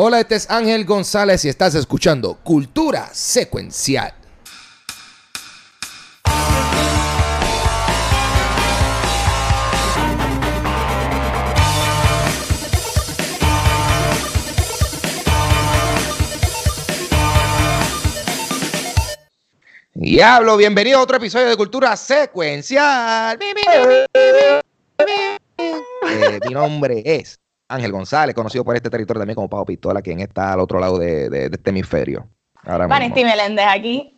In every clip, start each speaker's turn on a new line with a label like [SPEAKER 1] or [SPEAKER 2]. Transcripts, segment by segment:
[SPEAKER 1] Hola, este es Ángel González y estás escuchando Cultura Secuencial. Diablo, bienvenido a otro episodio de Cultura Secuencial. Eh, mi nombre es Ángel González, conocido por este territorio también como Pau Pistola, quien está al otro lado de, de- de este hemisferio.
[SPEAKER 2] Vanesti Meléndez aquí.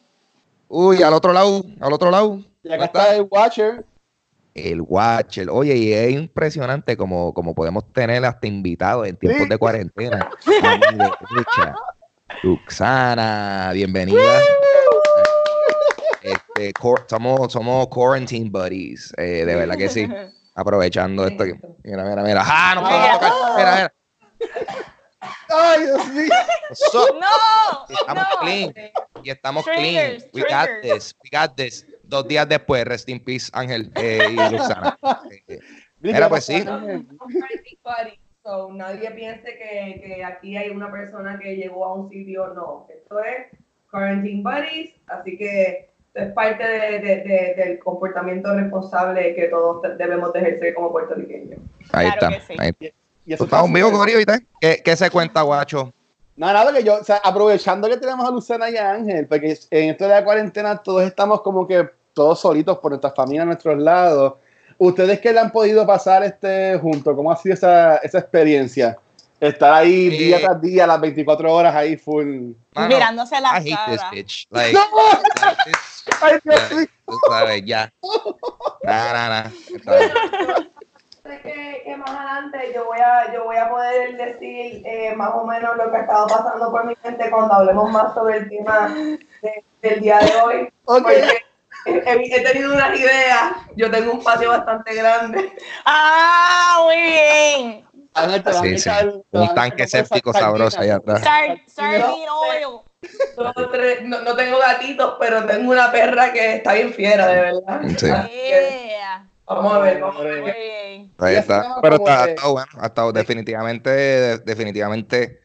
[SPEAKER 1] Uy, al otro lado, al otro lado.
[SPEAKER 3] Y acá está el Watcher.
[SPEAKER 1] El Watcher. Oye, y es impresionante como, como podemos tener hasta invitados en tiempos
[SPEAKER 3] Sí.
[SPEAKER 1] de cuarentena. Luxana, bienvenida. Este, cor- somos, somos quarantine buddies, eh, de verdad que sí. Aprovechando esto. que- Mira, mira, mira. ¡Ah, no podemos tocar! Mira, mira.
[SPEAKER 3] Ay, Dios mío.
[SPEAKER 1] Up?
[SPEAKER 2] No,
[SPEAKER 1] Estamos
[SPEAKER 2] no.
[SPEAKER 1] clean. Y estamos clean.
[SPEAKER 2] Triggers,
[SPEAKER 1] We got
[SPEAKER 2] triggers.
[SPEAKER 1] this. We got this. Dos días después, rest in peace, Ángel eh, y Luxana. Eh,
[SPEAKER 3] Mira,
[SPEAKER 1] Mira,
[SPEAKER 3] ¿qué
[SPEAKER 1] pues sí.
[SPEAKER 4] So, nadie piense que, que aquí hay una persona que llegó a un sitio, no. Esto es Quarantine Buddies, así que es parte de- de- de- del comportamiento responsable que todos debemos de ejercer como puertorriqueños.
[SPEAKER 1] Ahí
[SPEAKER 2] Claro
[SPEAKER 1] está.
[SPEAKER 2] que sí.
[SPEAKER 1] ahí-
[SPEAKER 3] Y
[SPEAKER 1] ¿Tú
[SPEAKER 3] eso
[SPEAKER 1] estás
[SPEAKER 3] está
[SPEAKER 1] vivo,
[SPEAKER 3] súper-
[SPEAKER 1] Corillo, ¿viste? ¿Qué, ¿Qué se cuenta, guacho?
[SPEAKER 3] No, nada, que yo, o sea, aprovechando que tenemos a Lucena y a Ángel, porque en esto de la cuarentena todos estamos como que todos solitos por nuestras familias, a nuestros lados. ¿Ustedes qué le han podido pasar este junto? ¿Cómo ha sido esa, esa experiencia? Estar ahí
[SPEAKER 1] Eh,
[SPEAKER 3] día tras día, las 24 horas ahí full.
[SPEAKER 1] Mano,
[SPEAKER 2] Mirándose la
[SPEAKER 1] I hate this
[SPEAKER 2] cara.
[SPEAKER 1] bitch. Like,
[SPEAKER 3] ¡No!
[SPEAKER 1] like this-
[SPEAKER 3] Ay, Dios
[SPEAKER 1] sabes, ya. Nah, nah, nah.
[SPEAKER 4] Sé que, que más adelante yo voy a, yo voy a poder decir eh, más o menos lo que ha estado pasando por mi mente cuando hablemos más sobre el tema de- del día de hoy.
[SPEAKER 3] Ok.
[SPEAKER 4] Porque he, he- he tenido unas ideas, yo tengo un patio bastante grande.
[SPEAKER 2] Ah, muy bien.
[SPEAKER 3] Ángel, te
[SPEAKER 1] Sí, sí.
[SPEAKER 3] echar- te
[SPEAKER 1] Un tanque séptico sabroso allá atrás.
[SPEAKER 2] Oil.
[SPEAKER 4] No, no tengo gatitos, pero tengo una perra que está bien fiera, de verdad.
[SPEAKER 1] Sí.
[SPEAKER 2] Yeah.
[SPEAKER 4] Vamos a ver, vamos a ver.
[SPEAKER 1] Ahí está. Pero está,
[SPEAKER 3] que-
[SPEAKER 1] está bueno. Ha estado definitivamente, de- definitivamente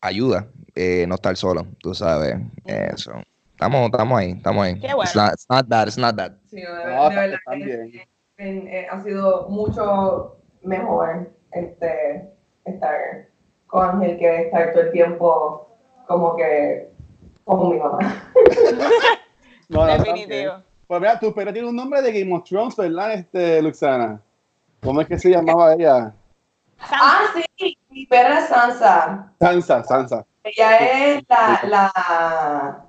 [SPEAKER 1] ayuda eh, no estar solo, tú sabes. Eso. Estamos, estamos ahí, estamos ahí.
[SPEAKER 2] Qué bueno.
[SPEAKER 1] It's not, it's not bad, it's not bad.
[SPEAKER 4] Sí, no, de,
[SPEAKER 3] No,
[SPEAKER 4] de verdad que en- eh, ha sido mucho mejor este, estar con Ángel que estar todo el tiempo como que como mi mamá.
[SPEAKER 3] No, no,
[SPEAKER 2] Definitivo.
[SPEAKER 3] Pues mira, tu perra tiene un nombre de Game of Thrones, ¿verdad, este, Luxana? ¿Cómo es que se llamaba ella?
[SPEAKER 4] Ah, sí, mi perra es Sansa.
[SPEAKER 3] Sansa, Sansa.
[SPEAKER 4] Ella es la, la,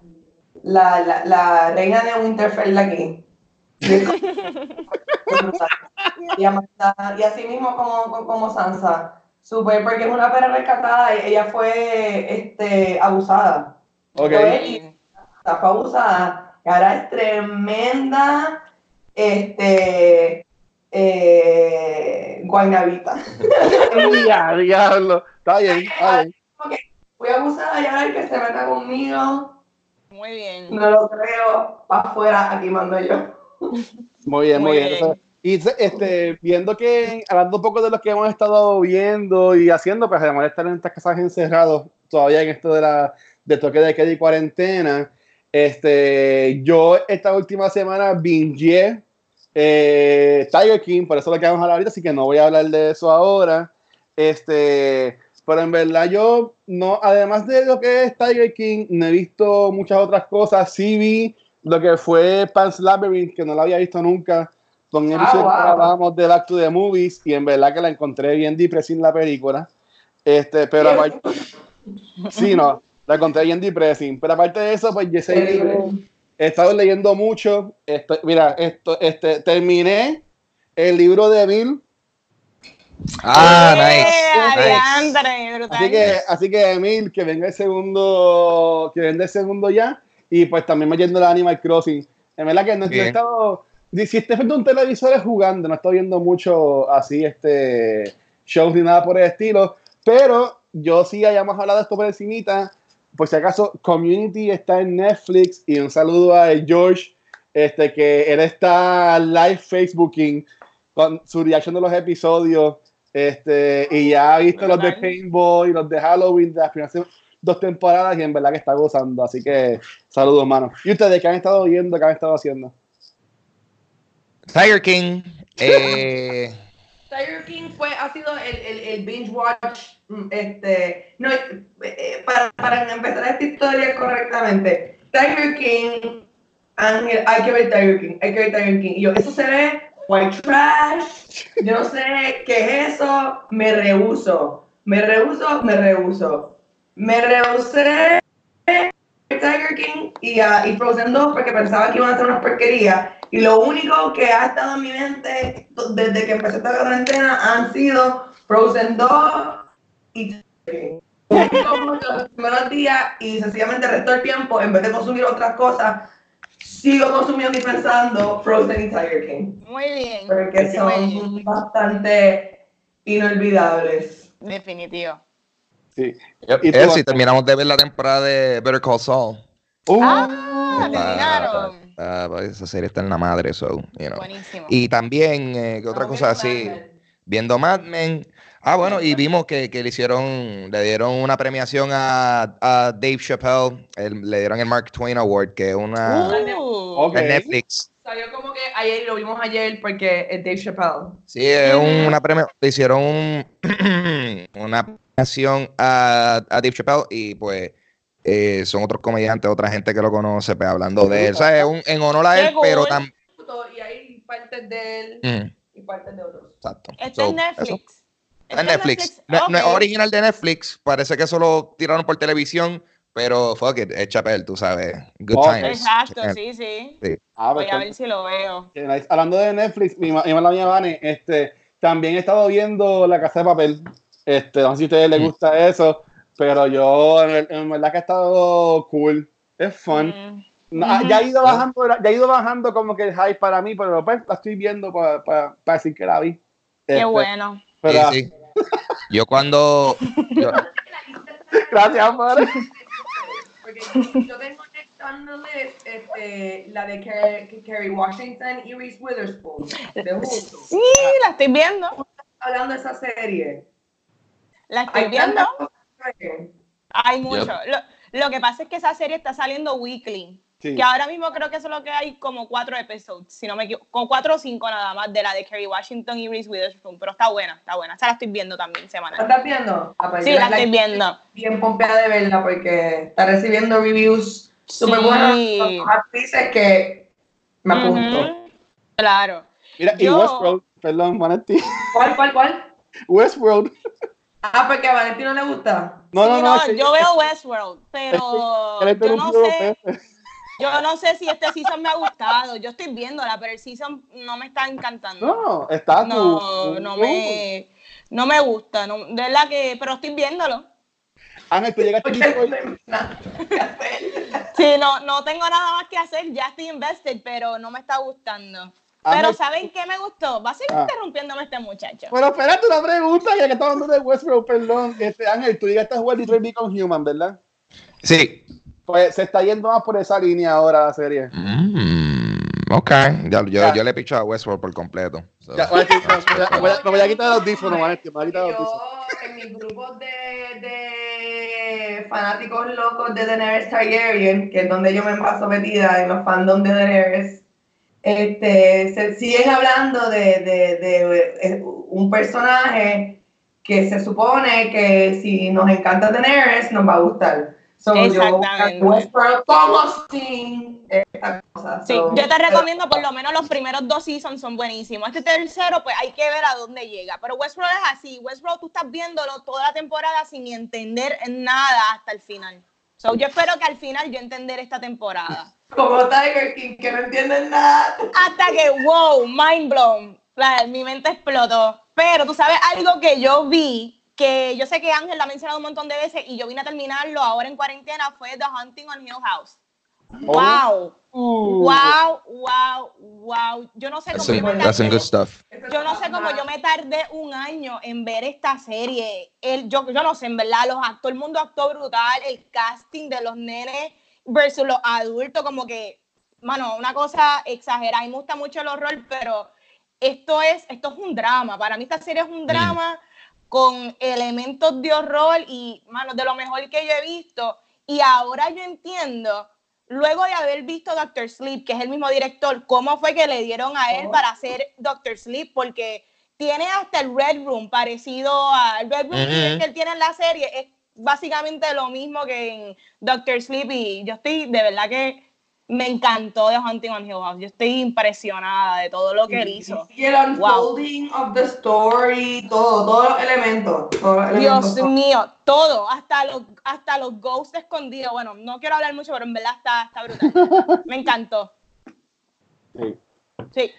[SPEAKER 4] la, la, la reina de Winterfell aquí. Y, así mismo como, como Sansa. Super, porque es una perra rescatada. y Ella fue este, abusada.
[SPEAKER 3] Ok.
[SPEAKER 4] Fue, abusada. Y ahora es tremenda. Este. Eh, guaynabita.
[SPEAKER 3] Ya, diablo. Está bien, está bien.
[SPEAKER 4] Fui abusada y ahora el que se meta conmigo.
[SPEAKER 2] Muy bien.
[SPEAKER 4] No lo creo. Para afuera, aquí mando yo.
[SPEAKER 3] Muy bien, muy,
[SPEAKER 2] Muy
[SPEAKER 3] bien. y este, viendo que, hablando un poco de lo que hemos estado viendo y haciendo, pues además de estar en estas casas encerrados, todavía en esto de la de toque de queda y cuarentena, este, yo esta última semana bingeé eh, Tiger King, por eso es lo que vamos a hablar ahorita, así que no voy a hablar de eso ahora. Este, pero en verdad yo no, además de lo que es Tiger King, no he visto muchas otras cosas. Sí vi lo que fue Pan's Labyrinth, que no la había visto nunca. Con el
[SPEAKER 4] Ah, wow.
[SPEAKER 3] hablábamos de Back to the Movies y en verdad que la encontré bien depressing la película. Este, pero aparte, sí, no, la encontré bien depressing. Pero aparte de eso, pues yo. He estado leyendo mucho. Esto, mira, esto, este, terminé el libro de Bill.
[SPEAKER 1] Ah,
[SPEAKER 2] Yeah,
[SPEAKER 1] nice. nice.
[SPEAKER 3] Así que, así que Emil, que venga el segundo, que venga el segundo ya. Y pues también me yendo la Animal Crossing. En verdad que no, he estado. Si estoy frente a un televisor es jugando, no estoy viendo mucho así este shows ni nada por el estilo. Pero yo sí hayamos hablado de esto por encimita. Por si acaso, Community está en Netflix. Y un saludo a George, este, que él está live Facebooking con su reacción de los episodios. Este, y ya he visto los de. Paintball y los de Halloween de las primeras dos temporadas y en verdad que está gozando. Así que saludos, hermano. ¿Y ustedes qué han estado viendo, qué han estado haciendo?
[SPEAKER 1] Tiger King. Eh,
[SPEAKER 4] Tiger King fue, ha sido el, el, el binge watch, mm, este, no, eh, eh, para, para empezar esta historia correctamente, Tiger King, Ángel, hay que ver Tiger King, hay que ver Tiger King, y yo, eso se ve white trash, yo no sé qué es eso, me rehuso, me rehuso, me rehuso, me rehusé Tiger King y, a y Frozen 2 porque pensaba que iban a hacer unas porquerías. Y lo único que ha estado en mi mente desde que empecé esta cuarentena han sido Frozen 2 y Tiger King. Como los primeros días y sencillamente el resto del tiempo, en vez de consumir otras cosas, sigo consumiendo y pensando Frozen y Tiger King.
[SPEAKER 2] Muy bien.
[SPEAKER 4] Porque
[SPEAKER 2] Muy
[SPEAKER 4] son
[SPEAKER 2] bien.
[SPEAKER 4] bastante inolvidables.
[SPEAKER 2] Definitivo.
[SPEAKER 3] Sí.
[SPEAKER 1] yep,
[SPEAKER 3] ¿Y
[SPEAKER 1] eh, terminamos de ver la temporada de Better Call Saul.
[SPEAKER 3] Uh,
[SPEAKER 2] Ah,
[SPEAKER 1] Está-
[SPEAKER 2] terminaron.
[SPEAKER 1] está- está- esa serie está en la madre, so, you know.
[SPEAKER 2] Buenísimo.
[SPEAKER 1] Y también, eh, ¿qué otra
[SPEAKER 4] Como
[SPEAKER 1] cosa así? Viendo Mad Men. Ah, bueno, y vimos que, que le hicieron, le dieron una premiación a, a Dave Chappelle, el- le dieron el Mark Twain Award, que es una
[SPEAKER 2] Uh,
[SPEAKER 3] Ok.
[SPEAKER 1] de Netflix.
[SPEAKER 4] Salió como que ayer, lo vimos ayer porque es Dave Chappelle.
[SPEAKER 1] Sí, es
[SPEAKER 2] Ujú.
[SPEAKER 1] una premia, le hicieron un- una premiación a, a Dave Chappelle y pues eh, son otros comediantes, otra gente que lo conoce, pues hablando de él. O sea, es un, en honor a
[SPEAKER 2] Qué
[SPEAKER 1] él, pero también...
[SPEAKER 4] Y hay partes de él
[SPEAKER 1] Mm,
[SPEAKER 4] y partes de otros.
[SPEAKER 1] exacto.
[SPEAKER 2] Está
[SPEAKER 1] So,
[SPEAKER 2] en. Netflix.
[SPEAKER 1] Está en Netflix. No, no es original de Netflix. Parece que eso lo tiraron por televisión. Pero fuck it, es Chappelle, tú sabes. Good
[SPEAKER 3] Ok.
[SPEAKER 1] times.
[SPEAKER 2] Exacto, sí, sí.
[SPEAKER 3] ah,
[SPEAKER 2] Voy
[SPEAKER 3] pues,
[SPEAKER 2] a ver si lo veo.
[SPEAKER 3] Hablando de Netflix, mi, mi mala mía Vane, este, también he estado viendo La Casa de Papel. Este, no sé si a ustedes les
[SPEAKER 1] Mm.
[SPEAKER 3] gusta eso, pero yo en, en verdad que ha estado cool. Es fun.
[SPEAKER 2] Mm.
[SPEAKER 3] No, ah,
[SPEAKER 2] Ujú.
[SPEAKER 3] ya, ha ido bajando, ya ha ido bajando como que el hype para mí, pero pues la estoy viendo para, para, para decir que la vi.
[SPEAKER 2] Qué
[SPEAKER 3] Este,
[SPEAKER 2] bueno.
[SPEAKER 3] pero-
[SPEAKER 1] Sí, sí. Yo cuando. yo-
[SPEAKER 3] Gracias, madre.
[SPEAKER 4] Porque yo tengo next on the list este, la de Ker- Kerry Washington y Reese Witherspoon. De.
[SPEAKER 2] Sí, la estoy viendo.
[SPEAKER 4] Hablando de esa serie.
[SPEAKER 2] La estoy
[SPEAKER 4] Hay
[SPEAKER 2] viendo.
[SPEAKER 4] tantas.
[SPEAKER 2] Hay mucho. Lo, lo que pasa es que esa serie está saliendo weekly.
[SPEAKER 3] Sí.
[SPEAKER 2] Que ahora mismo creo que eso es lo que hay como cuatro episodios, si no me equivoco, como cuatro o cinco nada más de la de Kerry Washington y Reese Witherspoon, pero está buena, está buena. Esa la estoy viendo también
[SPEAKER 4] ¿La
[SPEAKER 2] semanal.
[SPEAKER 4] estás viendo? Ah, pues
[SPEAKER 2] Sí, la estoy viendo.
[SPEAKER 4] Bien pompeada de verla porque está recibiendo reviews súper
[SPEAKER 2] Sí.
[SPEAKER 4] buenas. Actrices que me apunto.
[SPEAKER 2] Claro.
[SPEAKER 3] Mira, y
[SPEAKER 2] Yo-
[SPEAKER 3] Westworld, perdón, Vanetti.
[SPEAKER 4] ¿Cuál, cuál, cuál?
[SPEAKER 3] Westworld.
[SPEAKER 4] Ah, porque a Valentín no le gusta.
[SPEAKER 3] No,
[SPEAKER 2] Sí,
[SPEAKER 3] no, no.
[SPEAKER 2] yo veo Westworld, pero
[SPEAKER 3] que
[SPEAKER 2] yo no sé, yo no sé si este season me ha gustado. Yo estoy viéndola, pero el season no me está encantando.
[SPEAKER 3] No, está
[SPEAKER 2] No,
[SPEAKER 3] tú.
[SPEAKER 2] no me, no me gusta, no, de verdad que, pero estoy viéndolo.
[SPEAKER 3] Ángel, tú llegaste aquí.
[SPEAKER 2] Sí, no, no tengo nada más que hacer, ya estoy invested, pero no me está gustando. Pero ¿saben qué me gustó? Va a seguir
[SPEAKER 3] Ah.
[SPEAKER 2] interrumpiéndome este muchacho.
[SPEAKER 3] Pero espérate una pregunta, ya que estamos hablando de Westworld, perdón. Este, Ángel, tú llegaste a jugar Detroit Become Human, ¿verdad?
[SPEAKER 1] Sí.
[SPEAKER 3] Pues se está yendo más por esa línea ahora la serie.
[SPEAKER 1] Mm, ok. Ya, yo,
[SPEAKER 3] Ya.
[SPEAKER 1] yo le picho a Westworld por completo. So,
[SPEAKER 3] Ya, voy a- me voy a- me voy a quitar el audífono, Vanetti, me voy a quitar el audífono.
[SPEAKER 4] Yo, en mis grupos de, de fanáticos locos de Daenerys Targaryen, que es donde yo me paso metida en los fandom de Daenerys, este, se siguen hablando de, de- de, eh, un personaje que se supone que si nos encanta Daenerys, nos va a gustar. So, yo
[SPEAKER 2] Exactamente.
[SPEAKER 4] Westworld como sin esta cosa.
[SPEAKER 2] Sí,
[SPEAKER 4] So,
[SPEAKER 2] yo te recomiendo por lo menos los primeros dos seasons son buenísimos. Este tercero, pues hay que ver a dónde llega. Pero Westworld es así. Westworld tú estás viéndolo toda la temporada sin entender nada hasta el final. So, yo espero que al final yo entender esta temporada.
[SPEAKER 4] Como Tiger King, que no entienden nada.
[SPEAKER 2] Hasta que, wow, mind blown. La- mi mente explotó. Pero tú sabes algo que yo vi, que yo sé que Ángel lo ha mencionado un montón de veces y yo vine a terminarlo ahora en cuarentena, fue The Hunting on Hill House. Wow,
[SPEAKER 3] Uh,
[SPEAKER 2] wow, wow, wow. Yo no sé
[SPEAKER 1] that's,
[SPEAKER 2] cómo yo me
[SPEAKER 1] that's some good
[SPEAKER 2] tardé.
[SPEAKER 1] stuff.
[SPEAKER 2] Yo no sé cómo yo me tardé un año en ver esta serie. El, yo, yo no sé, en verdad, los todo el mundo actuó brutal, el casting de los nenes versus los adultos, como que, mano, una cosa exagerada. Y me gusta mucho el horror, pero esto es, esto es un drama. Para mí esta serie es un drama con elementos de horror y, mano, de lo mejor que yo he visto. Y ahora yo entiendo, luego de haber visto Doctor Sleep, que es el mismo director, cómo fue que le dieron a él para hacer Doctor Sleep, porque tiene hasta el Red Room parecido al Red Room que él tiene en la serie. Es básicamente lo mismo que en Doctor Sleep y yo estoy de verdad que me encantó de Hunting on Hill House. Yo estoy impresionada de todo lo que él hizo.
[SPEAKER 4] Y el unfolding of the story, todo, todos los elementos.
[SPEAKER 2] Dios mío, todo, hasta los, hasta los ghosts escondidos. Bueno, no quiero hablar mucho, pero en verdad está, está brutal. me encantó.
[SPEAKER 3] Sí.
[SPEAKER 2] Sí.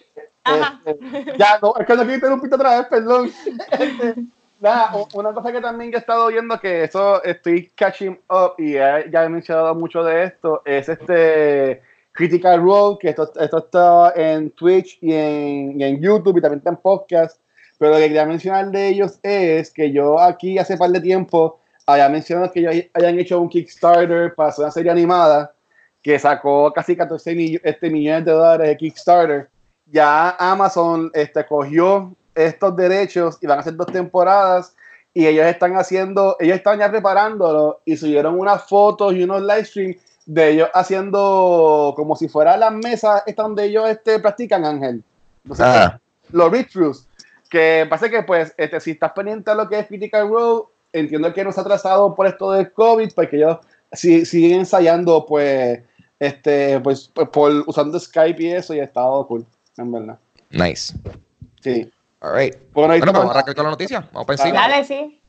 [SPEAKER 2] Ajá.
[SPEAKER 3] Este, ya, no, es que no quiero interrumpirte otra vez, perdón. Nada, una cosa que también he estado viendo que eso estoy catching up y ya, ya he mencionado mucho de esto es este Critical Role, que esto, esto está en Twitch y en, y en, YouTube y también está en podcast. Pero lo que quería mencionar de ellos es que yo aquí hace par de tiempo había mencionado que ellos hayan hecho un Kickstarter para hacer una serie animada que sacó casi 14 millones, este, millones de dólares de Kickstarter. Ya Amazon este, cogió estos derechos y van a hacer dos temporadas y ellos están haciendo, ellos están ya preparándolo y subieron unas fotos y unos live streams de ellos haciendo como si fuera la mesa esta donde ellos este, practican Ángel. Entonces, ah. los read que pasa que pues este, si estás pendiente a lo que es Critical Role, entiendo que nos ha atrasado por esto del COVID, porque ellos si, siguen ensayando pues este pues, por usando Skype y eso y ha estado cool, en verdad.
[SPEAKER 1] Nice.
[SPEAKER 3] Sí.
[SPEAKER 1] All right.
[SPEAKER 3] Bueno,
[SPEAKER 1] bueno pues vamos a arrancar con la noticia. Vamos para encima.
[SPEAKER 2] Dale, sí.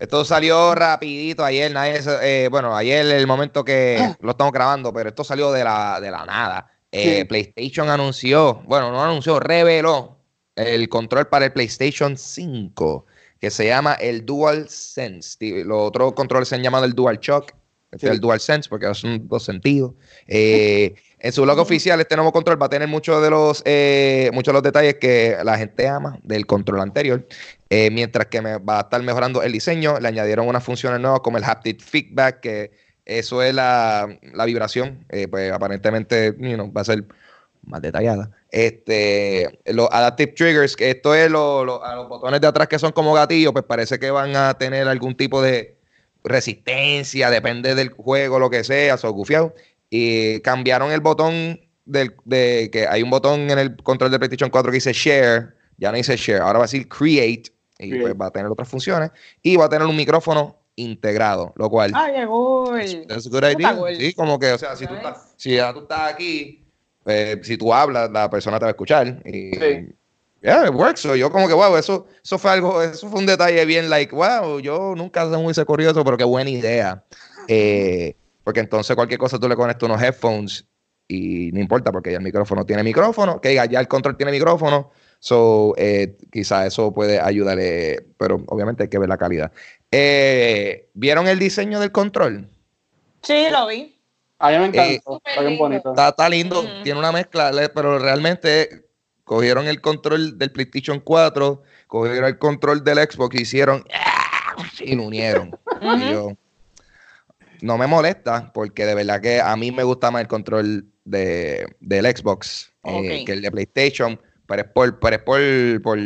[SPEAKER 1] Esto salió rapidito ayer, nadie, eh, bueno, ayer el momento que lo estamos grabando, pero esto salió de la, de la nada. Eh, PlayStation anunció, bueno, no anunció, reveló el control para el PlayStation 5, que se llama el DualSense. Los otros controles se han llamado el DualShock, este es el DualSense, porque son dos sentidos. Eh, en su blog oficial, este nuevo control va a tener muchos de los eh, muchos de los detalles que la gente ama del control anterior. Eh, mientras que me va a estar mejorando el diseño, le añadieron unas funciones nuevas como el haptic feedback, que eso es la, vibración. Eh, pues aparentemente va a ser más detallada. Este, los adaptive triggers, que esto es lo, a los botones de atrás que son como gatillos, pues parece que van a tener algún tipo de resistencia, depende del juego, lo que sea, so gufiado. Y cambiaron el botón del, de que hay un botón en el control de PlayStation 4 que dice Share, ya no dice Share, ahora va a decir Create y pues va a tener otras funciones y va a tener un micrófono integrado, lo cual
[SPEAKER 2] ah, llegó
[SPEAKER 1] es good idea. Sí, como que, o sea, si tú estás, si ya tú estás aquí, pues, si tú hablas, la persona te va a escuchar y sí. yeah, it works. So, yo como que, wow, eso, eso fue algo, eso fue un detalle bien like, wow, yo nunca se me hubiese corrido eso, pero qué buena idea. Eh, porque entonces cualquier cosa tú le conectas unos headphones y no importa porque ya el micrófono tiene micrófono, que diga, ya el control tiene micrófono, so eh, quizá eso puede ayudarle, pero obviamente hay que ver la calidad. Eh, ¿Vieron el diseño del control?
[SPEAKER 2] Sí, lo vi.
[SPEAKER 3] A mí me encantó, está bien bonito.
[SPEAKER 1] Está, lindo, tiene una mezcla, pero realmente cogieron el control del PlayStation 4, cogieron el control del Xbox y hicieron y lo unieron. y yo, no me molesta porque de verdad que a mí me gusta más el control de, del Xbox eh, que el de PlayStation, pero es por, pero por, por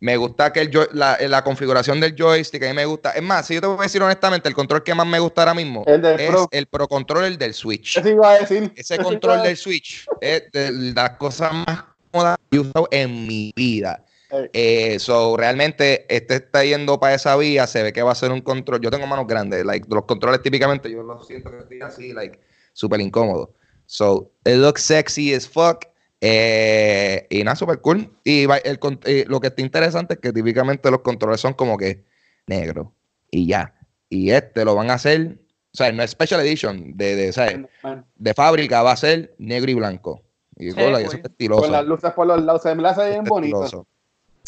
[SPEAKER 1] me gusta que el la, la, configuración del joystick, a mí me gusta. Es más, si yo te voy a decir honestamente, el control que más me gusta ahora mismo es el Pro Controller del Switch.
[SPEAKER 3] Iba a decir.
[SPEAKER 1] Ese control del Switch es de las cosas más cómodas que he usado en mi vida. Eh, so, realmente este está yendo para esa vía, se ve que va a ser un control. Yo tengo manos grandes, like, los controles típicamente yo los siento que estoy así, like, súper incómodo. So, it looks sexy as fuck. Eh, y nada, súper cool. Y el, eh, lo que está interesante es que típicamente los controles son como que negro y ya. Y este lo van a hacer, o sea, no es Special Edition de, de, de fábrica, va a ser negro y blanco. Y,
[SPEAKER 3] con, las luces por los lados, se me hace bien bonito.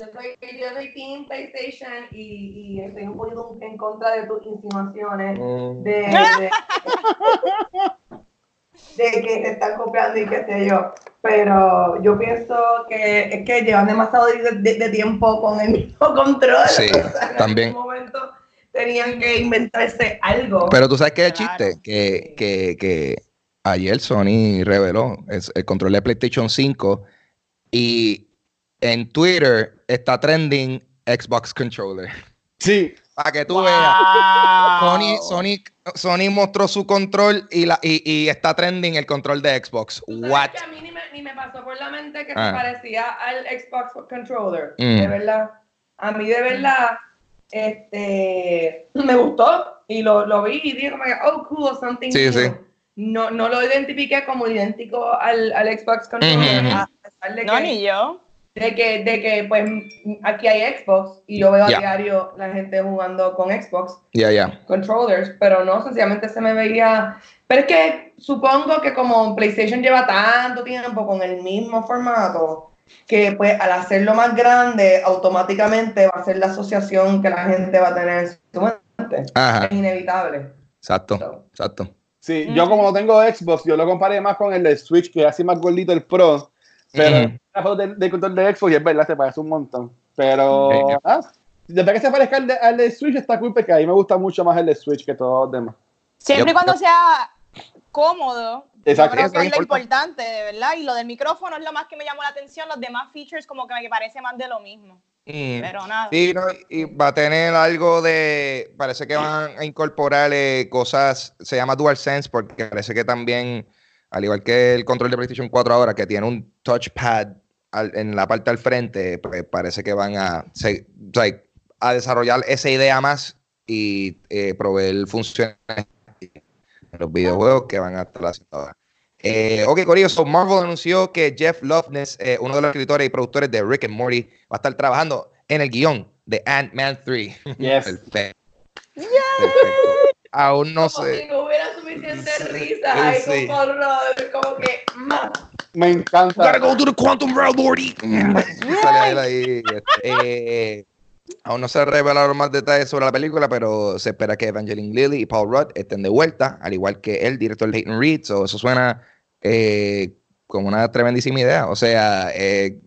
[SPEAKER 4] Yo soy, yo soy Team PlayStation y, y, estoy un poquito en contra de tus insinuaciones mm. de, de, que te están copiando y qué sé yo. Pero yo pienso que es que llevan demasiado de, tiempo con el mismo control.
[SPEAKER 1] Sí, también.
[SPEAKER 4] En algún momento tenían que inventarse algo.
[SPEAKER 1] Pero tú sabes que es chiste, que, que, que ayer Sony reveló el control de PlayStation 5 y en Twitter está trending Xbox Controller.
[SPEAKER 3] Sí.
[SPEAKER 1] Para que tú
[SPEAKER 2] Wow.
[SPEAKER 1] veas. Sony, Sony, Sony mostró su control y, la, y, y está trending el control de Xbox. What?
[SPEAKER 4] que a mí ni me, ni me pasó por la mente que
[SPEAKER 1] Ah.
[SPEAKER 4] se parecía al Xbox Controller.
[SPEAKER 1] Mm.
[SPEAKER 4] De verdad. A mí de verdad, este, me gustó y lo, lo vi y dije como que, oh, cool, something
[SPEAKER 1] Sí,
[SPEAKER 4] new.
[SPEAKER 1] sí.
[SPEAKER 4] No, no lo identifiqué como idéntico al, al Xbox Controller, a pesar de
[SPEAKER 2] No,
[SPEAKER 4] que,
[SPEAKER 2] ni yo.
[SPEAKER 4] De que, de que, pues, aquí hay Xbox y yo veo a diario la gente jugando con Xbox
[SPEAKER 1] Ya, ya.
[SPEAKER 4] controllers, pero no, sencillamente se me veía. Pero es que supongo que como PlayStation lleva tanto tiempo con el mismo formato, que pues al hacerlo más grande, automáticamente va a ser la asociación que la gente va a tener en su mente.
[SPEAKER 1] Ajá.
[SPEAKER 4] Es inevitable.
[SPEAKER 1] Exacto, exacto.
[SPEAKER 3] Sí, yo como no tengo Xbox, yo lo comparé más con el de Switch, que es así más gordito el Pro. Pero la foto del, del control de Xbox, y es verdad, se parece un montón. Pero,
[SPEAKER 1] Sí.
[SPEAKER 3] ah, después que se parezca al de, al de Switch, está cool, porque a mí me gusta mucho más el de Switch que todos los demás.
[SPEAKER 2] Siempre y cuando sea cómodo.
[SPEAKER 3] Exacto.
[SPEAKER 2] Yo creo que es lo
[SPEAKER 1] importante.
[SPEAKER 2] de verdad. Y lo del micrófono es lo más que me llamó la atención. Los demás features como que me parece más de lo mismo.
[SPEAKER 1] Mm.
[SPEAKER 2] Pero nada.
[SPEAKER 1] Sí, no, y va a tener algo de. Parece que van a incorporar eh, cosas. Se llama DualSense, porque parece que también, al igual que el control de PlayStation 4 ahora, que tiene un touchpad al- en la parte al frente, pues parece que van a, se- o sea, a desarrollar esa idea más y eh, proveer funciones en los videojuegos que van a estar haciendo ahora. Eh, ok, Corillo, so Marvel anunció que Jeff Loveness, eh, uno de los escritores y productores de Rick and Morty, va a estar trabajando en el guion de Ant-Man 3.
[SPEAKER 3] Yes.
[SPEAKER 1] Perfecto. Perfecto. Aún no
[SPEAKER 4] Como
[SPEAKER 1] sé.
[SPEAKER 4] si no hubiera suficiente
[SPEAKER 1] Sí,
[SPEAKER 4] risa ahí
[SPEAKER 1] sí.
[SPEAKER 4] con horror, como que más.
[SPEAKER 3] Me encanta.
[SPEAKER 1] Gotta go to the quantum realm, Morty. Sale ahí, este, eh, aún no se revelaron más detalles sobre la película, pero se espera que Evangeline Lilly y Paul Rudd estén de vuelta, al igual que el director Leighton Reed. So, eso suena eh, como una tremendísima idea. O sea, eh,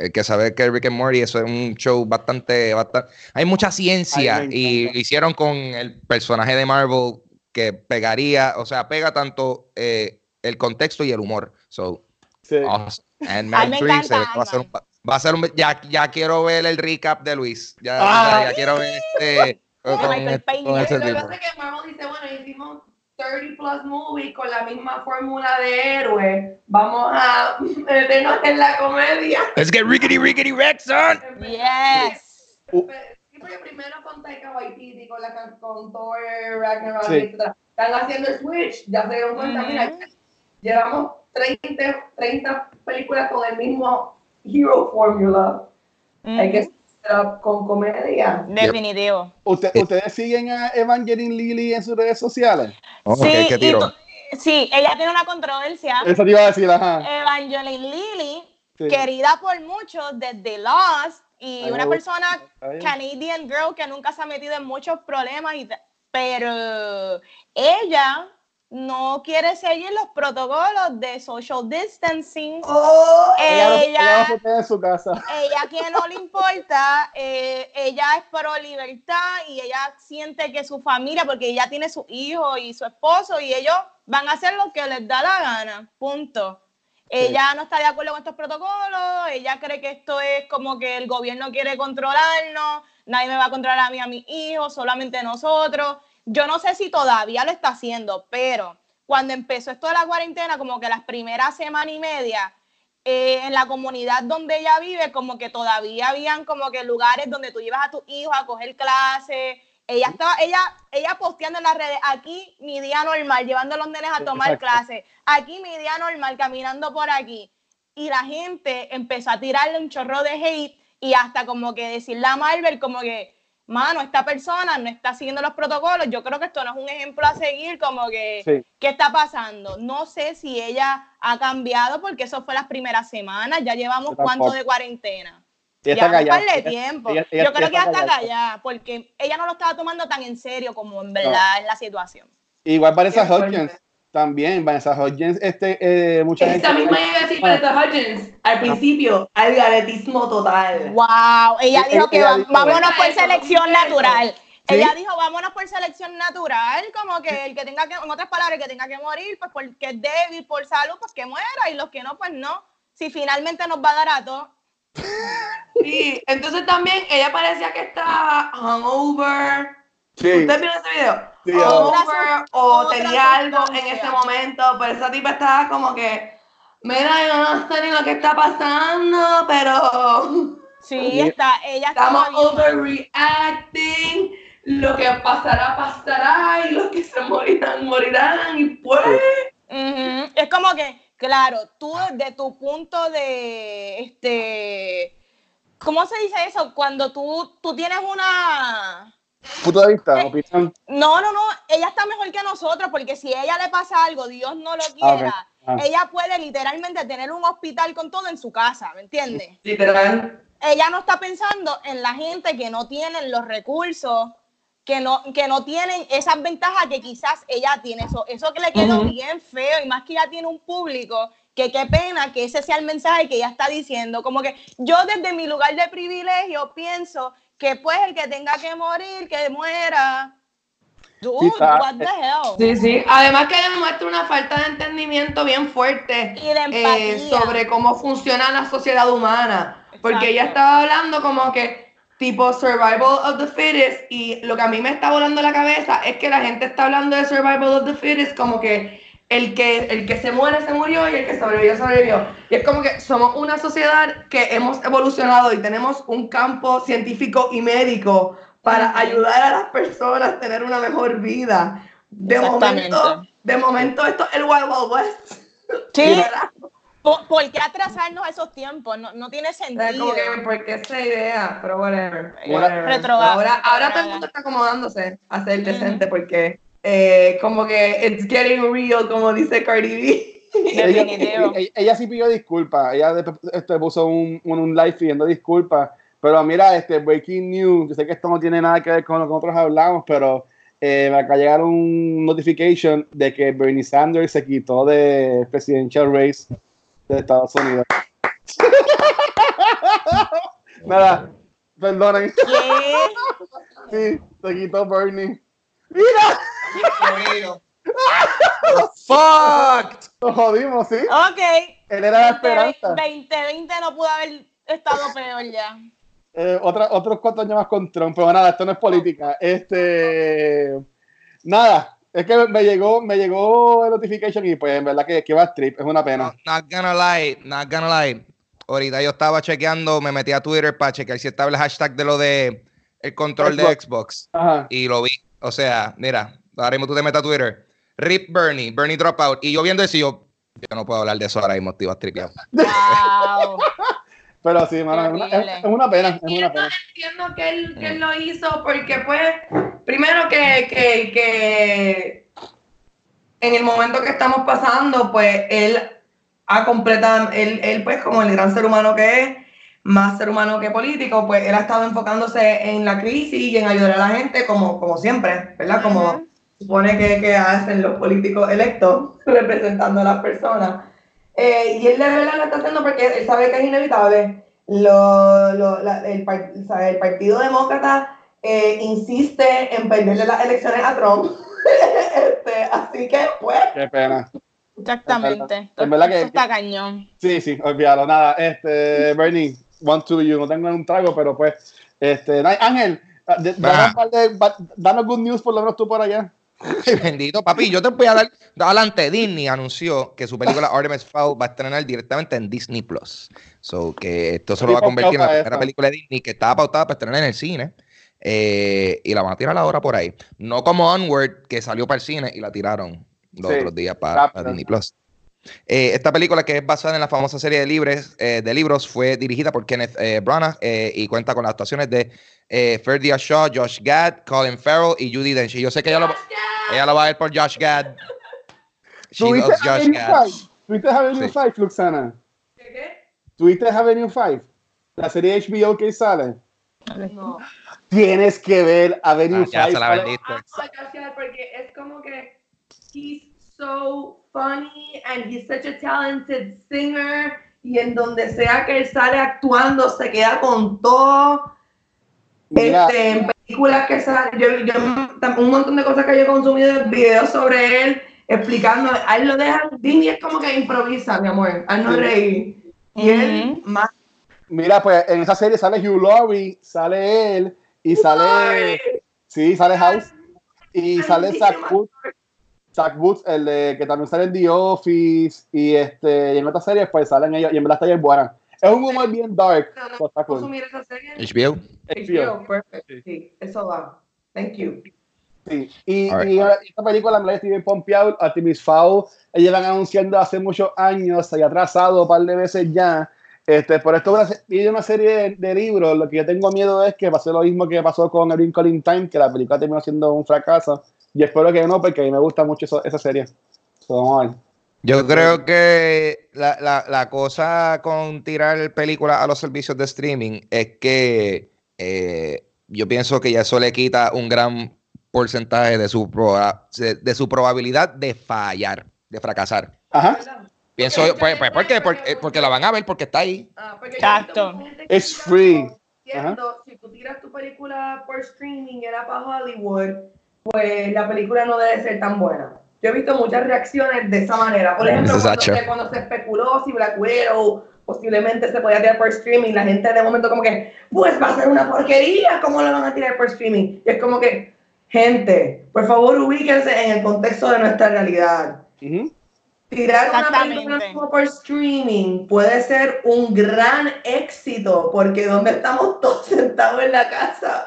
[SPEAKER 1] el que sabe que Rick and Morty eso es un show bastante, bastante hay mucha ciencia
[SPEAKER 3] Ay,
[SPEAKER 1] y lo hicieron con el personaje de Marvel que pegaría, o sea, pega tanto eh, el contexto y el humor. So,
[SPEAKER 3] Sí.
[SPEAKER 1] Awesome. And
[SPEAKER 2] Ay,
[SPEAKER 1] Man
[SPEAKER 2] me
[SPEAKER 1] 3 se ve
[SPEAKER 2] encanta
[SPEAKER 1] que va a ser un,
[SPEAKER 2] Ant-Man.
[SPEAKER 1] va a ser un ya, ya quiero ver el recap de Luis. Ya,
[SPEAKER 3] Ah.
[SPEAKER 1] ya quiero ver este con,
[SPEAKER 2] Michael
[SPEAKER 1] este-
[SPEAKER 2] Payne.
[SPEAKER 1] con ese
[SPEAKER 4] Lo que
[SPEAKER 1] tipo.
[SPEAKER 4] pasa es que Marvel dice, bueno, hicimos 30 plus movies con la misma fórmula de héroe. Vamos a meternos en la comedia.
[SPEAKER 1] Let's get rickety rickety Rex on.
[SPEAKER 2] Yes.
[SPEAKER 3] Uh.
[SPEAKER 4] Sí, porque primero con Taika Waititi, con, la, con Thor, Ragnarok,
[SPEAKER 3] Sí.
[SPEAKER 4] etc. Están haciendo el switch, ya se dieron cuenta,
[SPEAKER 2] Ujú.
[SPEAKER 4] mira, llevamos 30, 30 películas con el mismo hero formula. Hay que con comedia.
[SPEAKER 2] Definitivo.
[SPEAKER 3] ¿Usted- ¿Ustedes siguen a Evangeline Lilly en sus redes sociales?
[SPEAKER 1] Oh,
[SPEAKER 2] sí, sí, ella tiene una controversia.
[SPEAKER 3] Eso te iba a decir, ajá.
[SPEAKER 2] Evangeline Lilly,
[SPEAKER 3] Sí.
[SPEAKER 2] querida por muchos desde Lost y
[SPEAKER 3] Ay,
[SPEAKER 2] una persona. Canadian girl que nunca se ha metido en muchos problemas, y pero ella no quiere seguir los protocolos de social distancing.
[SPEAKER 4] Oh,
[SPEAKER 3] Ella, ella
[SPEAKER 2] Ella,
[SPEAKER 3] en su casa.
[SPEAKER 2] ella que no le importa, eh, ella es pro libertad y ella siente que su familia, porque ella tiene su hijo y su esposo y ellos van a hacer lo que les da la gana, punto. Ella no está de acuerdo con estos protocolos, ella cree que esto es como que el gobierno quiere controlarnos, nadie me va a controlar a mí, a mis hijos, solamente nosotros. Yo no sé si todavía lo está haciendo, pero cuando empezó esto de la cuarentena, como que las primeras semana y media, eh, en la comunidad donde ella vive, como que todavía habían como que lugares donde tú llevas a tus hijos a coger clases. Ella estaba, ella, ella posteando en las redes, aquí mi día normal, llevando a los nenes a tomar clases, aquí mi día normal, caminando por aquí. Y la gente empezó a tirarle un chorro de hate y hasta como que decirle a Marvel como que, mano, esta persona no está siguiendo los protocolos, yo creo que esto no es un ejemplo a seguir, como que,
[SPEAKER 3] Sí.
[SPEAKER 2] ¿qué está pasando? No sé si ella ha cambiado porque eso fue las primeras semanas, ya llevamos cuánto de cuarentena.
[SPEAKER 3] Ella
[SPEAKER 2] Ya
[SPEAKER 3] está callada.
[SPEAKER 2] tiempo.
[SPEAKER 3] ella- ella-
[SPEAKER 2] Yo creo
[SPEAKER 3] ella
[SPEAKER 2] que ya
[SPEAKER 3] está
[SPEAKER 2] está
[SPEAKER 3] callada.
[SPEAKER 2] callada porque ella no lo estaba tomando tan en serio como en verdad es la situación.
[SPEAKER 3] Igual
[SPEAKER 4] fuerte.
[SPEAKER 3] Hodgins también. Vanessa Hodgins, este, eh, mucha gente.
[SPEAKER 4] Esta misma iba a decir Vanessa Hudgens al principio, al garetismo total.
[SPEAKER 2] Wow, ella dijo que
[SPEAKER 3] ella
[SPEAKER 2] va-
[SPEAKER 3] dijo-
[SPEAKER 2] vámonos por
[SPEAKER 4] Eso,
[SPEAKER 2] selección
[SPEAKER 4] eso.
[SPEAKER 2] natural.
[SPEAKER 3] ¿Sí?
[SPEAKER 2] Ella dijo, vámonos por selección natural, como que el que tenga que, en otras palabras, el que tenga que morir, pues porque es débil, por salud, pues que muera, y los que no, pues no. Si finalmente nos va a dar a todos,
[SPEAKER 4] Sí, entonces también ella parecía que estaba hungover.
[SPEAKER 3] Sí.
[SPEAKER 4] ¿Ustedes vieron ese video? Hungover o
[SPEAKER 2] otra
[SPEAKER 4] tenía algo en ese momento, pero esa tipa estaba como que, mira, yo no sé ni lo que está pasando, pero
[SPEAKER 2] Sí, está, ella
[SPEAKER 4] estamos overreacting. Lo que pasará, pasará, y los que se morirán, morirán, y pues.
[SPEAKER 2] Es como que, claro, tú desde tu punto de, este, ¿cómo se dice eso? Cuando tú, tú tienes una,
[SPEAKER 3] Punto de vista, opinión.
[SPEAKER 2] no, no, no, ella está mejor que nosotros porque si a ella le pasa algo, Dios no lo quiera,
[SPEAKER 3] Ah.
[SPEAKER 2] ella puede literalmente tener un hospital con todo en su casa, ¿me entiendes?
[SPEAKER 4] Literal.
[SPEAKER 2] ella no está pensando en la gente que no tienen los recursos, que no, que no tienen esas ventajas que quizás ella tiene. Eso, eso que le quedó bien feo, y más que ella tiene un público, que qué pena que ese sea el mensaje que ella está diciendo. Como que yo desde mi lugar de privilegio pienso que pues el que tenga que morir, que muera. Dude,
[SPEAKER 3] Sí,
[SPEAKER 2] what the hell?
[SPEAKER 4] Sí, sí. Además que demuestra una falta de entendimiento bien fuerte
[SPEAKER 2] Y de empatía.
[SPEAKER 4] eh, sobre cómo funciona la sociedad humana. Porque ella estaba hablando como que tipo survival of the fittest y lo que a mí me está volando la cabeza es que la gente está hablando de survival of the fittest como que el que, el que se muere se murió y el que sobrevivió sobrevivió. Y es como que somos una sociedad que hemos evolucionado y tenemos un campo científico y médico para ayudar a las personas a tener una mejor vida. De momento, de momento esto es el Wild Wild West.
[SPEAKER 2] Sí. ¿por, por qué atrasarnos a esos tiempos? No, no tiene
[SPEAKER 4] Es
[SPEAKER 2] sentido.
[SPEAKER 4] como que, ¿por qué esa idea? Pero whatever. Whatever. ahora, ahora todo el
[SPEAKER 2] retrograda.
[SPEAKER 4] mundo está acomodándose a ser decente porque eh, como que it's getting real, como dice Cardi B.
[SPEAKER 3] Ella,
[SPEAKER 2] Definitivo.
[SPEAKER 3] ella- ella sí pidió disculpas. Ella después, este, puso un, un, un live pidiendo disculpas. Pero mira, este breaking news. Yo sé que esto no tiene nada que ver con lo que nosotros hablamos, pero eh, me acaba de llegar un notification de que Bernie Sanders se quitó de presidential race de Estados Unidos. Nada, perdonen.
[SPEAKER 2] ¿Qué?
[SPEAKER 3] Sí, se quitó Bernie. ¡Mira!
[SPEAKER 1] Fucked.
[SPEAKER 3] Nos jodimos, ¿sí?
[SPEAKER 2] Ok.
[SPEAKER 3] Él era la esperanza.
[SPEAKER 2] 2020 no pudo haber estado peor ya.
[SPEAKER 3] Eh, otra, otros cuatro años más con Trump, pero nada, esto no es política. Este, nada, es que me llegó, me llegó el notification y pues en verdad que, que va a trip, es una pena.
[SPEAKER 1] No, not gonna lie, not gonna lie. Ahorita yo estaba chequeando, me metí a Twitter para chequear si estaba el hashtag de lo de el control de Xbox
[SPEAKER 3] Ajá.
[SPEAKER 1] y lo vi. O sea, mira, ahora mismo tú te metes a Twitter. Rip Bernie, Bernie Dropout. Y yo viendo eso, yo, yo no puedo hablar de eso ahora mismo, tío, tripeado.
[SPEAKER 2] Wow.
[SPEAKER 3] Pero sí, mano, es una, es- es una pena, es una
[SPEAKER 4] Entiendo,
[SPEAKER 3] pena.
[SPEAKER 4] entiendo que él, que él lo hizo porque pues, primero que, que, que en el momento que estamos pasando, pues él ha completado, él, él pues como el gran ser humano que es, más ser humano que político, pues él ha estado enfocándose en la crisis y en ayudar a la gente como, como siempre, ¿verdad? Como supone que, que hacen los políticos electos representando a las personas. Eh, y él de verdad lo está haciendo porque él sabe que es inevitable. Lo, lo- la- el, el Partido Demócrata eh, insiste en perderle las elecciones a Trump. Este, así que, pues,
[SPEAKER 3] Qué pena.
[SPEAKER 2] Exactamente.
[SPEAKER 3] En verdad que-
[SPEAKER 2] Eso está cañón.
[SPEAKER 3] Sí, sí, olvídalo, nada. Este, Bernie, one to you, no tengo un trago, pero pues, este, Ángel,
[SPEAKER 1] Va.
[SPEAKER 3] danos, good news por lo menos tú por allá.
[SPEAKER 1] Bendito, papi. Yo te voy a dar adelante. Disney anunció que su película Artemis Fowl va a estrenar directamente en Disney Plus. So que esto se lo va a convertir en la primera película de Disney que estaba pautada para estrenar en el cine. Eh, y la van a tirar ahora por ahí. No como Onward, que salió para el cine y la tiraron los
[SPEAKER 3] Sí,
[SPEAKER 1] otros días para. Disney Plus. Eh, esta película, que es basada en la famosa serie de, libres, eh, de libros, fue dirigida por Kenneth eh, Branagh eh, y cuenta con las actuaciones de eh, Ferdia Shaw, Josh Gad, Colin Farrell y Judy Dench. Y Yo sé que ella lo, ella lo va a ver por Josh Gad. She
[SPEAKER 3] ¿Tuviste
[SPEAKER 1] loves Josh
[SPEAKER 3] Avenue
[SPEAKER 1] Gad.
[SPEAKER 3] 5? ¿Tuviste Avenue
[SPEAKER 1] Sí.
[SPEAKER 3] 5, Fluxana?
[SPEAKER 4] ¿qué, qué?
[SPEAKER 3] ¿Tuviste Avenue 5? La serie HBO que sale.
[SPEAKER 4] No.
[SPEAKER 3] Tienes que ver Avenue
[SPEAKER 1] Ah, ya
[SPEAKER 3] 5.
[SPEAKER 1] se la vendiste.
[SPEAKER 4] Ah, gracias, porque es como que he's so funny and he's such a talented singer y en donde sea que él sale actuando se queda con todo.
[SPEAKER 3] Mira,
[SPEAKER 4] Este, en películas que sale, yo, yo un montón de cosas que yo he consumido, videos sobre él, explicando, a él lo dejan, Disney es como que improvisa, mi amor, a no
[SPEAKER 3] Sí.
[SPEAKER 4] reír. Y él,
[SPEAKER 2] Ujú.
[SPEAKER 4] más
[SPEAKER 3] Mira, pues en esa serie sale Hugh Laurie, sale él, y sale. Sí, sale House. Y sale Zach Zach Woods, el de, que también sale en The Office, y este y en otras series, pues salen ellos, y en verdad está bien buena. Es un humor bien dark.
[SPEAKER 4] consumir esa serie?
[SPEAKER 1] HBO.
[SPEAKER 4] HBO, perfect. Sí, eso va. Thank you.
[SPEAKER 3] Sí, y, esta película me la estoy bien pompeado. Artemis Fowl, ellos van anunciando hace muchos años, se había atrasado un par de veces ya. Este, por esto y una serie de, de libros. Lo que yo tengo miedo es que pase lo mismo que pasó con Erin Colin Time, que la película terminó siendo un fracaso. Y espero que no, porque a mí me gusta mucho eso- esa serie. So, vamos a ver.
[SPEAKER 1] Yo creo que la, la- la cosa con tirar películas a los servicios de streaming es que eh, yo pienso que ya eso le quita un gran porcentaje de su, proba- de su probabilidad de fallar, de fracasar.
[SPEAKER 3] Ajá.
[SPEAKER 1] Pienso,
[SPEAKER 4] Porque
[SPEAKER 1] pues, pues, ¿por qué? Porque, porque la van a ver porque está ahí.
[SPEAKER 4] Ah, porque yo
[SPEAKER 2] Exacto.
[SPEAKER 4] tira
[SPEAKER 3] free.
[SPEAKER 4] diciendo, Si tú tiras tu película por streaming era para Hollywood, pues la película no debe ser tan buena. Yo he visto muchas reacciones de esa manera. Por ejemplo, cuando se, cuando se especuló si Black Widow posiblemente se podía tirar por streaming, la gente de momento como que, pues va a ser una porquería, ¿cómo lo van a tirar por streaming? Y es como que, gente, por favor ubíquense en el contexto de nuestra realidad
[SPEAKER 3] Ujú.
[SPEAKER 4] Tirar una película por streaming puede ser un gran éxito porque donde estamos todos sentados en la casa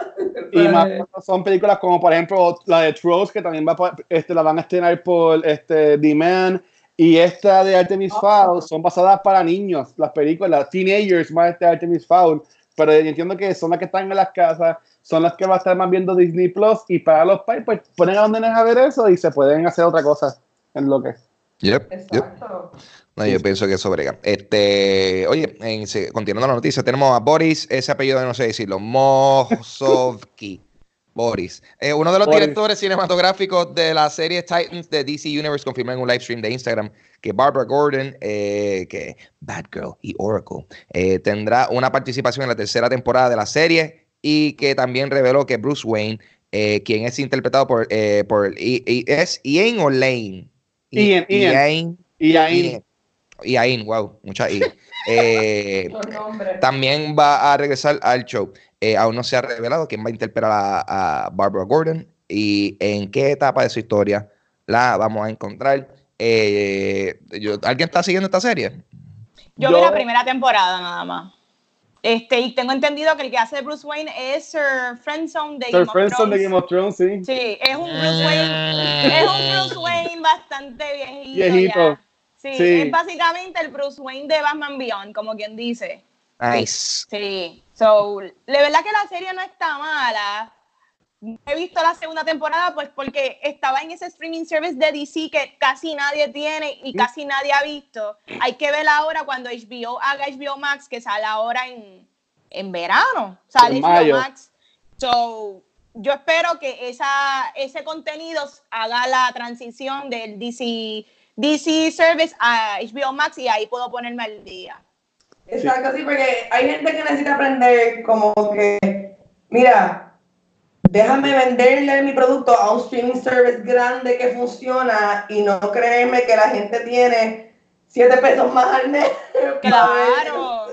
[SPEAKER 3] Y más son películas como, por ejemplo, la de Trolls, que también va por- este, la van a estrenar por este, Demand. Y esta de Artemis Fowl son basadas para niños, las películas, teenagers más de Artemis Fowl. Pero yo entiendo que son las que están en las casas, son las que va a estar más viendo Disney Plus. Y para los pais, pues ponen a los nenes a ver eso y se pueden hacer otra cosa en lo que.
[SPEAKER 1] Yep, yep.
[SPEAKER 4] exacto
[SPEAKER 1] No, yo pienso que eso brega. Este, oye, en- continuando la noticia, tenemos a Boris, ese apellido no sé decirlo, Mosovsky. Boris. Eh, uno de los
[SPEAKER 3] Boris.
[SPEAKER 1] directores cinematográficos de la serie Titans de DC Universe confirmó en un live stream de Instagram que Barbara Gordon, eh, que Batgirl y Oracle, eh, tendrá una participación en la tercera temporada de la serie y que también reveló que Bruce Wayne, eh, quien es interpretado por, eh, por I- I- ¿es Ian o Lane? I-
[SPEAKER 3] Ian, Ian.
[SPEAKER 1] Ian. Wow, mucha I. Eh, también va a regresar al show. Eh, aún no se ha revelado quién va a interpretar a, a Barbara Gordon y en qué etapa de su historia la vamos a encontrar. Eh, yo- ¿Alguien está siguiendo esta serie?
[SPEAKER 2] Yo,
[SPEAKER 3] Yo-
[SPEAKER 2] vi la primera temporada nada más. Este, y tengo entendido que el que hace de Bruce Wayne es Sir Friendzone de
[SPEAKER 3] Sir
[SPEAKER 2] Game of
[SPEAKER 3] Friendzone de
[SPEAKER 2] Thrones.
[SPEAKER 3] Game of Thrones, sí.
[SPEAKER 2] Sí, es un Bruce Wayne, es un Bruce Wayne bastante viejito.
[SPEAKER 3] Viejito.
[SPEAKER 2] ya. Sí,
[SPEAKER 3] Sí.
[SPEAKER 2] es básicamente el Bruce Wayne de Batman Beyond, como quien dice.
[SPEAKER 1] Nice.
[SPEAKER 2] Sí, so, la verdad que la serie no está mala. He visto la segunda temporada pues porque estaba en ese streaming service de DC que casi nadie tiene y casi nadie ha visto. Hay que ver ahora cuando HBO haga HBO Max que sale ahora en, en verano. Sale
[SPEAKER 3] En
[SPEAKER 2] HBO
[SPEAKER 3] mayo.
[SPEAKER 2] Max. So, yo espero que esa, ese contenido haga la transición del DC, DC Service a HBO Max y ahí puedo ponerme al día.
[SPEAKER 4] exacto sí porque hay gente que necesita aprender como que mira déjame venderle mi producto a un streaming service grande que funciona y no creerme que la gente tiene 7 pesos más al mes para.
[SPEAKER 2] Claro.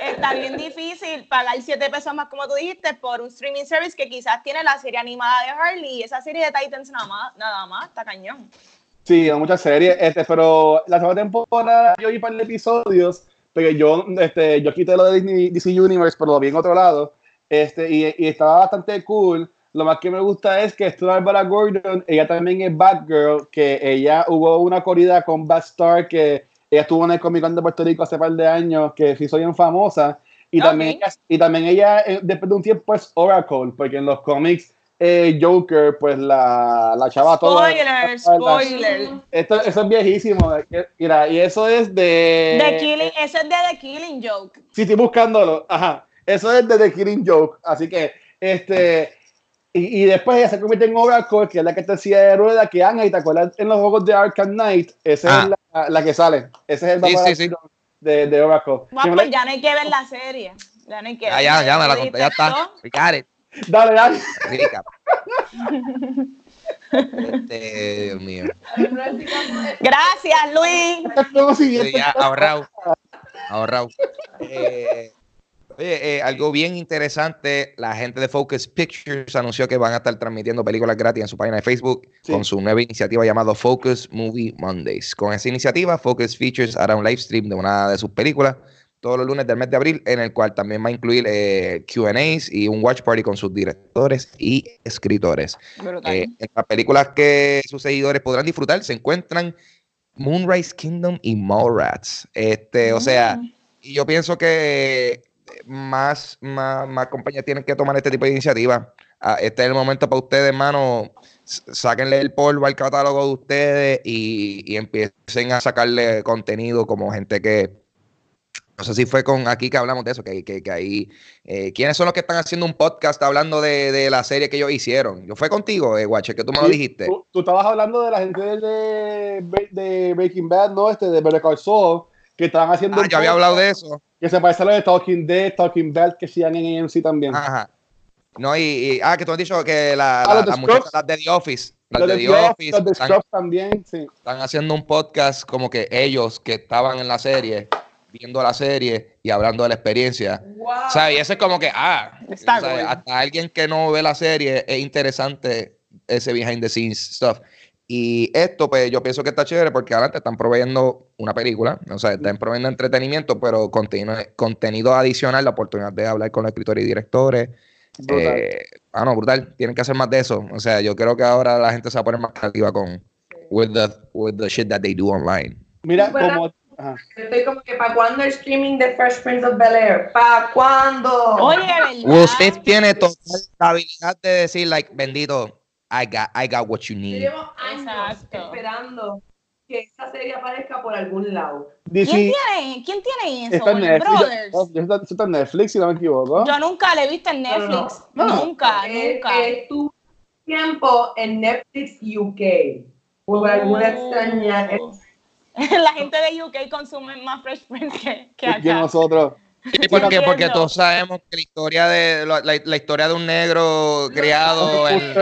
[SPEAKER 2] Está bien difícil pagar 7 pesos más, como tú dijiste, por un streaming service que quizás tiene la serie animada de Harley y esa serie de Titans nada más, nada más está cañón.
[SPEAKER 3] Sí, hay muchas series, este, pero la segunda temporada yo vi un par de episodios, porque yo, este, yo quité lo de Disney, DC Universe, pero lo vi en otro lado, este, y, y estaba bastante cool. Lo más que me gusta es que esta Barbara Gordon, ella también es Batgirl, que ella hubo una corrida con Batstar, que ella estuvo en el Comic Con de Puerto Rico hace par de años, que se hizo bien famosa, y,
[SPEAKER 2] Ok.
[SPEAKER 3] también, ella, y también ella, eh, después de un tiempo, es Oracle, porque en los cómics eh, Joker, pues la, la chava toda...
[SPEAKER 2] Spoiler, spoiler.
[SPEAKER 3] Esto, eso es viejísimo. Mira, y eso es de.
[SPEAKER 2] The Killing, eso es de The Killing Joke.
[SPEAKER 3] Sí, estoy buscándolo. Ajá. Eso es de The Killing Joke. Así que, este. Y, y después ella se convierte en Oracle, que es la que te decía de rueda, que Ana, y te acuerdas en los juegos de Arkham Knight, esa
[SPEAKER 1] Ah.
[SPEAKER 3] es la, la que sale. Ese es el
[SPEAKER 1] Sí,
[SPEAKER 3] Barbara
[SPEAKER 1] sí, sí.
[SPEAKER 3] De, de Oracle.
[SPEAKER 2] Bueno, pues
[SPEAKER 3] la-
[SPEAKER 2] ya no hay que ver la serie. Ya no hay que
[SPEAKER 1] Ya, ya, ya me la
[SPEAKER 2] ¿Lo
[SPEAKER 1] conté, ya está.
[SPEAKER 2] todo?
[SPEAKER 1] We got it.
[SPEAKER 3] Dale, dale.
[SPEAKER 1] Este, Dios mío.
[SPEAKER 2] Gracias, Luis.
[SPEAKER 3] Es como si
[SPEAKER 1] Sí, ya, ahorrado. Ahorrado. Eh, Oye, eh, algo bien interesante, la gente de Focus Pictures anunció que van a estar transmitiendo películas gratis en su página de Facebook
[SPEAKER 3] Sí.
[SPEAKER 1] con su nueva iniciativa llamada Focus Movie Mondays. Con esa iniciativa, Focus Features hará un live stream de una de sus películas todos los lunes del mes de abril, en el cual también va a incluir eh, QAs y un watch party con sus directores y escritores. Eh, en las películas que sus seguidores podrán disfrutar se encuentran Moonrise Kingdom y Mallrats. Este, o sea, y yo pienso que más, más, más compañías tienen que tomar este tipo de iniciativas. Ah, Este es el momento para ustedes, hermano. Sáquenle el polvo al catálogo de ustedes y, y empiecen a sacarle contenido como gente que. No sé si fue con aquí que hablamos de eso, que, que, que ahí. eh, ¿Quiénes son los que están haciendo un podcast hablando de, de la serie que ellos hicieron? Yo fue contigo, eh, Guache, que tú me lo dijiste.
[SPEAKER 3] Tú, tú estabas hablando de la gente de, de Breaking Bad, ¿no? Este, de Better Call Saul, que estaban haciendo.
[SPEAKER 1] Ah, yo había hablado de eso.
[SPEAKER 3] Que se parece a lo de Talking Dead, Talking Bad, que sigan en AMC también.
[SPEAKER 1] Ajá. No, y, y- ah, que tú has dicho que la,
[SPEAKER 3] Ah,
[SPEAKER 1] la- las muchachas, las de The Office, las
[SPEAKER 3] los
[SPEAKER 1] de The
[SPEAKER 3] The Office,
[SPEAKER 1] Office
[SPEAKER 3] los de
[SPEAKER 1] están,
[SPEAKER 3] también, sí.
[SPEAKER 1] están haciendo un podcast como que ellos que estaban en la serie, viendo la serie y hablando de la experiencia.
[SPEAKER 4] Wow.
[SPEAKER 1] ¿Sabes? Y eso es como que, ah,
[SPEAKER 2] Está
[SPEAKER 1] hasta alguien que no ve la serie es interesante ese behind the scenes stuff. Y esto, pues yo pienso que está chévere porque adelante están proveyendo una película, o sea, están proveyendo entretenimiento, pero contenido, contenido adicional, la oportunidad de hablar con los escritores y directores.
[SPEAKER 3] Brutal.
[SPEAKER 1] Eh, ah, no, brutal. Tienen que hacer más de eso. O sea, yo creo que ahora la gente se va a poner más creativa con with the, with the shit that they do online.
[SPEAKER 3] Mira, como. ajá.
[SPEAKER 4] Estoy como que, ¿para cuándo el streaming de Fresh Prince of Bel Air? ¿Para cuándo?
[SPEAKER 2] Oye, ¿verdad?
[SPEAKER 1] Will Smith tiene total la habilidad de decir, like, bendito, I got, I got what you
[SPEAKER 4] Yo
[SPEAKER 1] need.
[SPEAKER 4] llevo años
[SPEAKER 2] Exacto.
[SPEAKER 4] esperando que esa serie aparezca por algún lado.
[SPEAKER 3] DC
[SPEAKER 2] ¿Quién tiene, ¿Quién tiene eso?
[SPEAKER 3] está en
[SPEAKER 2] Warner
[SPEAKER 3] Netflix.
[SPEAKER 2] Brothers.
[SPEAKER 3] Oh, está, en Netflix, si no me equivoco.
[SPEAKER 2] Yo nunca le he visto en
[SPEAKER 4] No, no,
[SPEAKER 2] Netflix.
[SPEAKER 3] no. No.
[SPEAKER 2] Nunca,
[SPEAKER 4] Eh,
[SPEAKER 2] nunca.
[SPEAKER 4] eh, tu tiempo en Netflix UK. Por alguna extraña.
[SPEAKER 2] Oh. La gente de UK consume más Fresh Prince que, que
[SPEAKER 3] que
[SPEAKER 2] acá.
[SPEAKER 3] nosotros.
[SPEAKER 1] Sí, porque, porque todos sabemos que la historia de la, la- la historia de un negro criado en,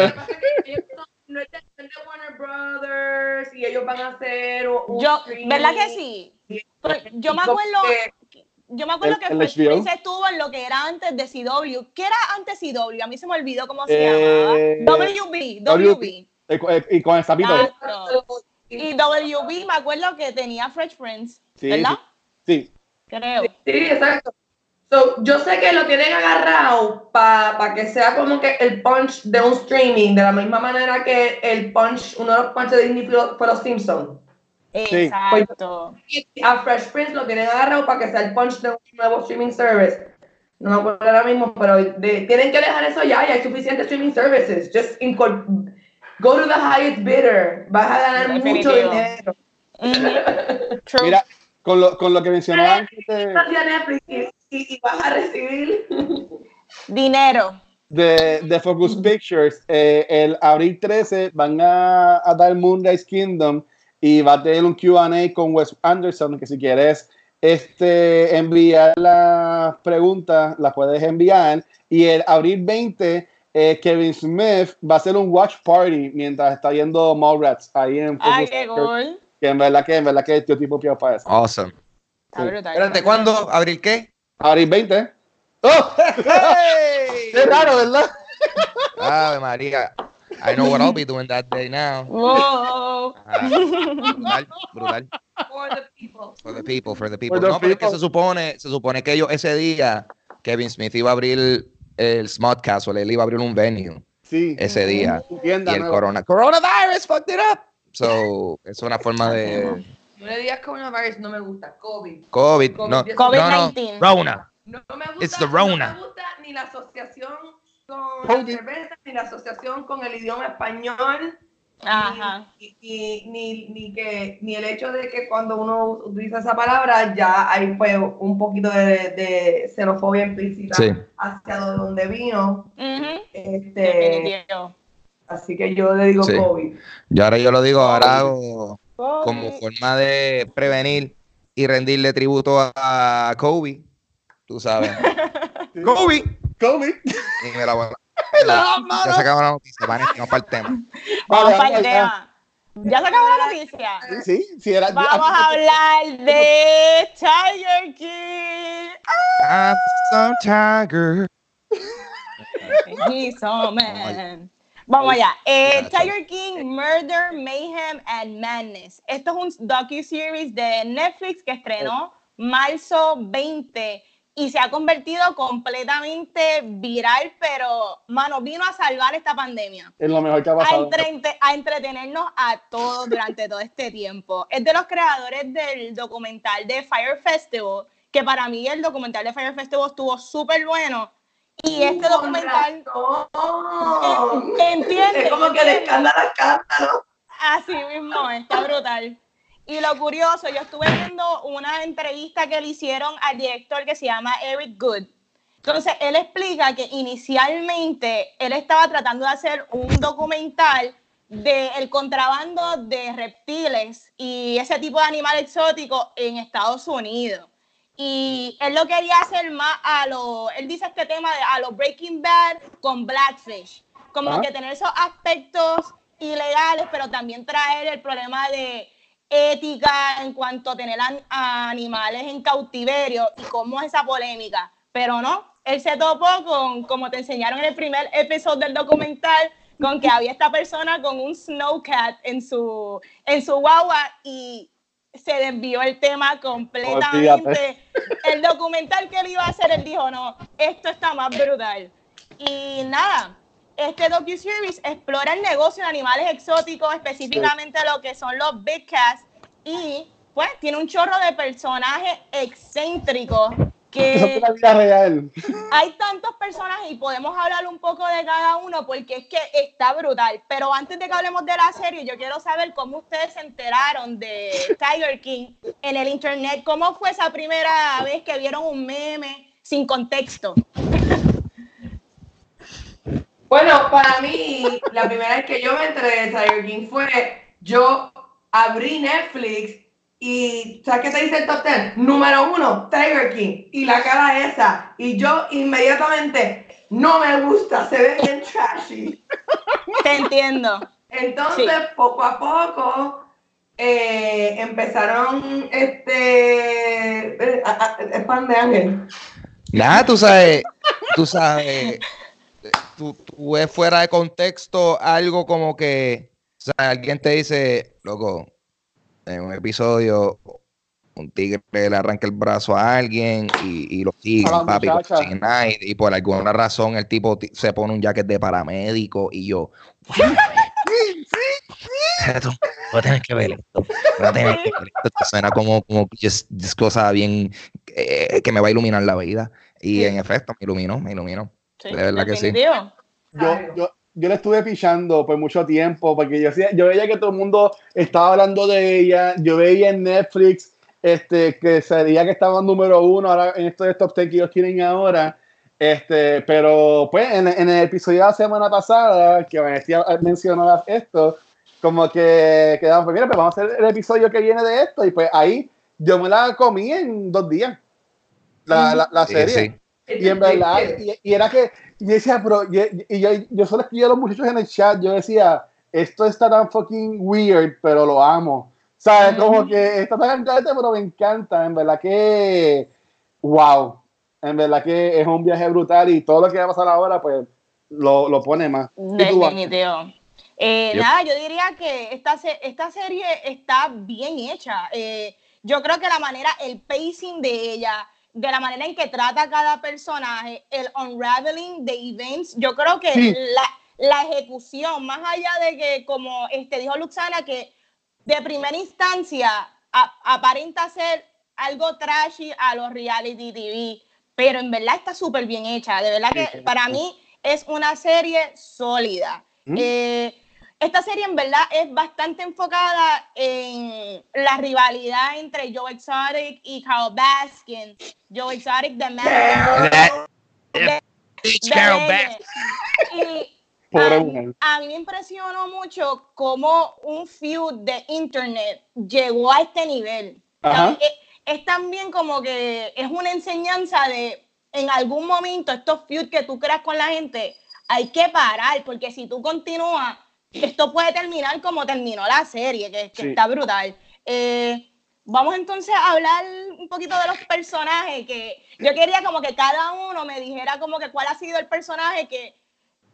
[SPEAKER 4] de, Warner Brothers y ellos van a hacer un. un
[SPEAKER 2] Yo,
[SPEAKER 4] streaming
[SPEAKER 2] ¿verdad que sí? Pero yo me acuerdo,
[SPEAKER 4] que-
[SPEAKER 2] yo me acuerdo
[SPEAKER 3] El-
[SPEAKER 2] que. Prince estuvo en lo que era antes de CW. ¿Qué era antes CW? A mí se me olvidó cómo se
[SPEAKER 3] Eh,
[SPEAKER 2] llamaba. WB,
[SPEAKER 3] WB.
[SPEAKER 2] WB.
[SPEAKER 3] Eh, eh, y con el sapito.
[SPEAKER 2] Y WB me acuerdo que tenía Fresh Prince,
[SPEAKER 3] Sí,
[SPEAKER 2] ¿verdad?
[SPEAKER 3] Sí.
[SPEAKER 2] Creo.
[SPEAKER 4] Sí, exacto. So, yo sé que lo tienen agarrado para que sea como que el punch de un streaming, de la misma manera que el punch, uno de los punches de Disney fue fue los Simpsons.
[SPEAKER 2] Exacto.
[SPEAKER 4] A Fresh Prince lo tienen agarrado para que sea el punch de un nuevo streaming service. No me acuerdo ahora mismo, pero de- tienen que dejar eso ya, ya hay suficientes streaming services. Just go to the highest bidder. Vas a ganar mucho dinero.
[SPEAKER 2] True.
[SPEAKER 3] Mira, con lo, con lo que mencionaba antes de,
[SPEAKER 4] y, vas a recibir.
[SPEAKER 2] Dinero.
[SPEAKER 3] de, de Focus Pictures, eh, el abril 13 van a, a dar Moonrise Kingdom y va a tener un QA con Wes Anderson, que si quieres este, enviar las preguntas, las puedes enviar. Y el abril 20, eh, Kevin Smith va a hacer un watch party mientras está viendo Mallrats ahí en Focus
[SPEAKER 2] Ay, qué
[SPEAKER 3] Pictures.
[SPEAKER 2] cool.
[SPEAKER 3] Que en verdad que, en verdad que tío tipo pio para eso.
[SPEAKER 1] Awesome.
[SPEAKER 3] Sí.
[SPEAKER 1] Espérate, ¿cuándo? ¿Abril qué?
[SPEAKER 3] Abril 20. ¡Oh! Qué raro, ¿verdad?
[SPEAKER 1] Ave María. I know what I'll be doing that day now.
[SPEAKER 2] Wow.
[SPEAKER 1] Ah, brutal, brutal.
[SPEAKER 4] For the people.
[SPEAKER 1] For the people, for the people.
[SPEAKER 3] For the
[SPEAKER 1] no, pero es que
[SPEAKER 3] people.
[SPEAKER 1] se supone, se supone que ellos ese día, Kevin Smith iba a abrir el Smart Castle, él iba a abrir un venue
[SPEAKER 3] Sí.
[SPEAKER 1] ese día.
[SPEAKER 3] Tu
[SPEAKER 1] Y
[SPEAKER 3] tienda
[SPEAKER 1] el
[SPEAKER 3] nueva.
[SPEAKER 1] corona, coronavirus fucked it up. So, es una forma de
[SPEAKER 4] No le digas coronavirus, no me gusta. COVID.
[SPEAKER 1] COVID. No, no, no.
[SPEAKER 2] COVID-19.
[SPEAKER 1] Rona.
[SPEAKER 4] No me gusta,
[SPEAKER 1] It's the
[SPEAKER 4] no
[SPEAKER 1] Rona.
[SPEAKER 4] me gusta ni la asociación con
[SPEAKER 3] COVID.
[SPEAKER 4] la cerveza, ni la asociación con el idioma español,
[SPEAKER 2] Ajá.
[SPEAKER 4] ni, ni, ni, ni que, ni el hecho de que cuando uno utiliza esa palabra ya hay pues, un poquito de, de xenofobia implícita
[SPEAKER 1] Sí.
[SPEAKER 4] hacia donde vino.
[SPEAKER 2] Ujú.
[SPEAKER 4] Este, así que yo le digo
[SPEAKER 1] Sí.
[SPEAKER 4] COVID.
[SPEAKER 1] Y ahora yo lo digo, ahora hago como forma de prevenir y rendirle tributo a, a Kobe. Tú sabes. Kobe.
[SPEAKER 3] COVID.
[SPEAKER 1] Y me la voy a- Ya se acabó la noticia, van, vamos para el tema.
[SPEAKER 2] Vamos para el tema. Ya se acabó la noticia.
[SPEAKER 3] Sí, sí, era.
[SPEAKER 2] Vamos a hablar de Tiger King.
[SPEAKER 1] I'm some tiger.
[SPEAKER 2] He's so man. Vamos allá. Eh, Tiger King, Murder, Mayhem and Madness. Esto es un docu-series de Netflix que estrenó marzo 20 y se ha convertido completamente viral, pero, mano, vino a salvar esta pandemia.
[SPEAKER 3] Es lo mejor que ha
[SPEAKER 2] A,
[SPEAKER 3] pasado.
[SPEAKER 2] entrete- a entretenernos a todos durante todo este tiempo. Es de los creadores del documental de Fire Festival, que para mí el documental de Fire Festival estuvo súper bueno. Y este
[SPEAKER 4] Con
[SPEAKER 2] documental,
[SPEAKER 4] razón.
[SPEAKER 2] entiende,
[SPEAKER 4] Es como que de
[SPEAKER 2] entiende.
[SPEAKER 4] escándalo a escándalo.
[SPEAKER 2] Así mismo, está brutal. Y lo curioso, yo estuve viendo una entrevista que le hicieron al director que se llama Eric Good. Entonces, él explica que inicialmente él estaba tratando de hacer un documental del contrabando de reptiles y ese tipo de animal exótico en Estados Unidos. Y él lo quería hacer más a lo, él dice este tema de a lo Breaking Bad con Blackfish. Como
[SPEAKER 3] Ah.
[SPEAKER 2] que tener esos aspectos ilegales, pero también traer el problema de ética en cuanto a tener a animales en cautiverio y cómo es esa polémica. Pero no, él se topó con, como te enseñaron en el primer episodio del documental, con que había esta persona con un snowcat en su, en su guagua y se desvió el tema completamente. El documental que él iba a hacer, él dijo, no, esto está más brutal. Y nada, este docu-series explora el negocio de animales exóticos, específicamente lo que son los big cats, y pues tiene un chorro de personajes excéntricos que
[SPEAKER 3] la vida real.
[SPEAKER 2] hay tantos personajes y podemos hablar un poco de cada uno porque es que está brutal. Pero antes de que hablemos de la serie, yo quiero saber cómo ustedes se enteraron de Tiger King en el internet. ¿Cómo fue esa primera vez que vieron un meme sin contexto?
[SPEAKER 4] Bueno, para mí, la primera vez que yo me enteré de Tiger King fue, yo abrí Netflix y ¿sabes qué te dice el top 10? Número uno, Tiger King. Y la cara esa. Y yo inmediatamente, no me gusta, se ve bien trashy.
[SPEAKER 2] Te entiendo.
[SPEAKER 4] Entonces,
[SPEAKER 2] Sí.
[SPEAKER 4] poco a poco, eh, empezaron, este, eh, es pan de ángel.
[SPEAKER 1] Nada, tú sabes, tú sabes, tú, tú ves fuera de contexto algo como que, o sea, alguien te dice, loco, en un episodio, un tigre le arranca el brazo a alguien y, y lo siguen,
[SPEAKER 3] la
[SPEAKER 1] papi, y, y por alguna razón el tipo ti- se pone un jacket de paramédico y yo, Tú vas a tener que ver esto. vas a tener que ver esto. Suena como, como just- just cosa bien eh, que me va a iluminar la vida. Y en efecto, me iluminó, me iluminó.
[SPEAKER 2] Sí,
[SPEAKER 1] De verdad que sí.
[SPEAKER 3] Yo, yo, yo le estuve pichando por mucho tiempo, porque yo, yo veía que todo el mundo estaba hablando de ella, yo veía en Netflix este, que sería que estaba número uno ahora en estos top 10 que ellos tienen ahora, este, pero pues en, en el episodio de la semana pasada, que Vanessa mencionó esto, como que quedamos, pues mira, pues vamos a hacer el episodio que viene de esto, y pues ahí yo me la comí en dos días, la, la, la
[SPEAKER 1] Sí,
[SPEAKER 3] serie.
[SPEAKER 1] sí.
[SPEAKER 3] Y en verdad, y, y era que, y decía, pero, y, y yo, yo solo escribía a los muchachos en el chat, yo decía, esto está tan fucking weird, pero lo amo. ¿Sabes? Como que está tan encantante, pero me encanta. En verdad que, wow. En verdad que es un viaje brutal y todo lo que va a pasar ahora, pues, lo, lo pone más.
[SPEAKER 2] Definitivo. Eh,
[SPEAKER 1] Yep.
[SPEAKER 2] Nada, yo diría que esta, esta serie está bien hecha. Eh, yo creo que la manera, el pacing de ella, de la manera en que trata cada personaje, el unraveling de events, yo creo que
[SPEAKER 3] Sí.
[SPEAKER 2] la, la ejecución, más allá de que, como este, dijo Luxana, que de primera instancia a- aparenta ser algo trashy a los reality TV, pero en verdad está súper bien hecha. De verdad que
[SPEAKER 3] Sí.
[SPEAKER 2] para mí es una serie sólida.
[SPEAKER 3] ¿Mm?
[SPEAKER 2] Eh, esta serie en verdad es bastante enfocada en la rivalidad entre Joe Exotic y Carl Baskin. Joe Exotic de Man. de- de
[SPEAKER 1] Carol. Baskin.
[SPEAKER 2] Y a, mí me impresionó mucho cómo un feud de internet llegó a este nivel. Es, es también como que es una enseñanza de en algún momento estos feuds que tú creas con la gente hay que parar porque si tú continúas esto puede terminar como terminó la serie, que, que
[SPEAKER 3] Sí.
[SPEAKER 2] está brutal. Eh, vamos entonces a hablar un poquito de los personajes, que yo quería como que cada uno me dijera como que cuál ha sido el personaje que,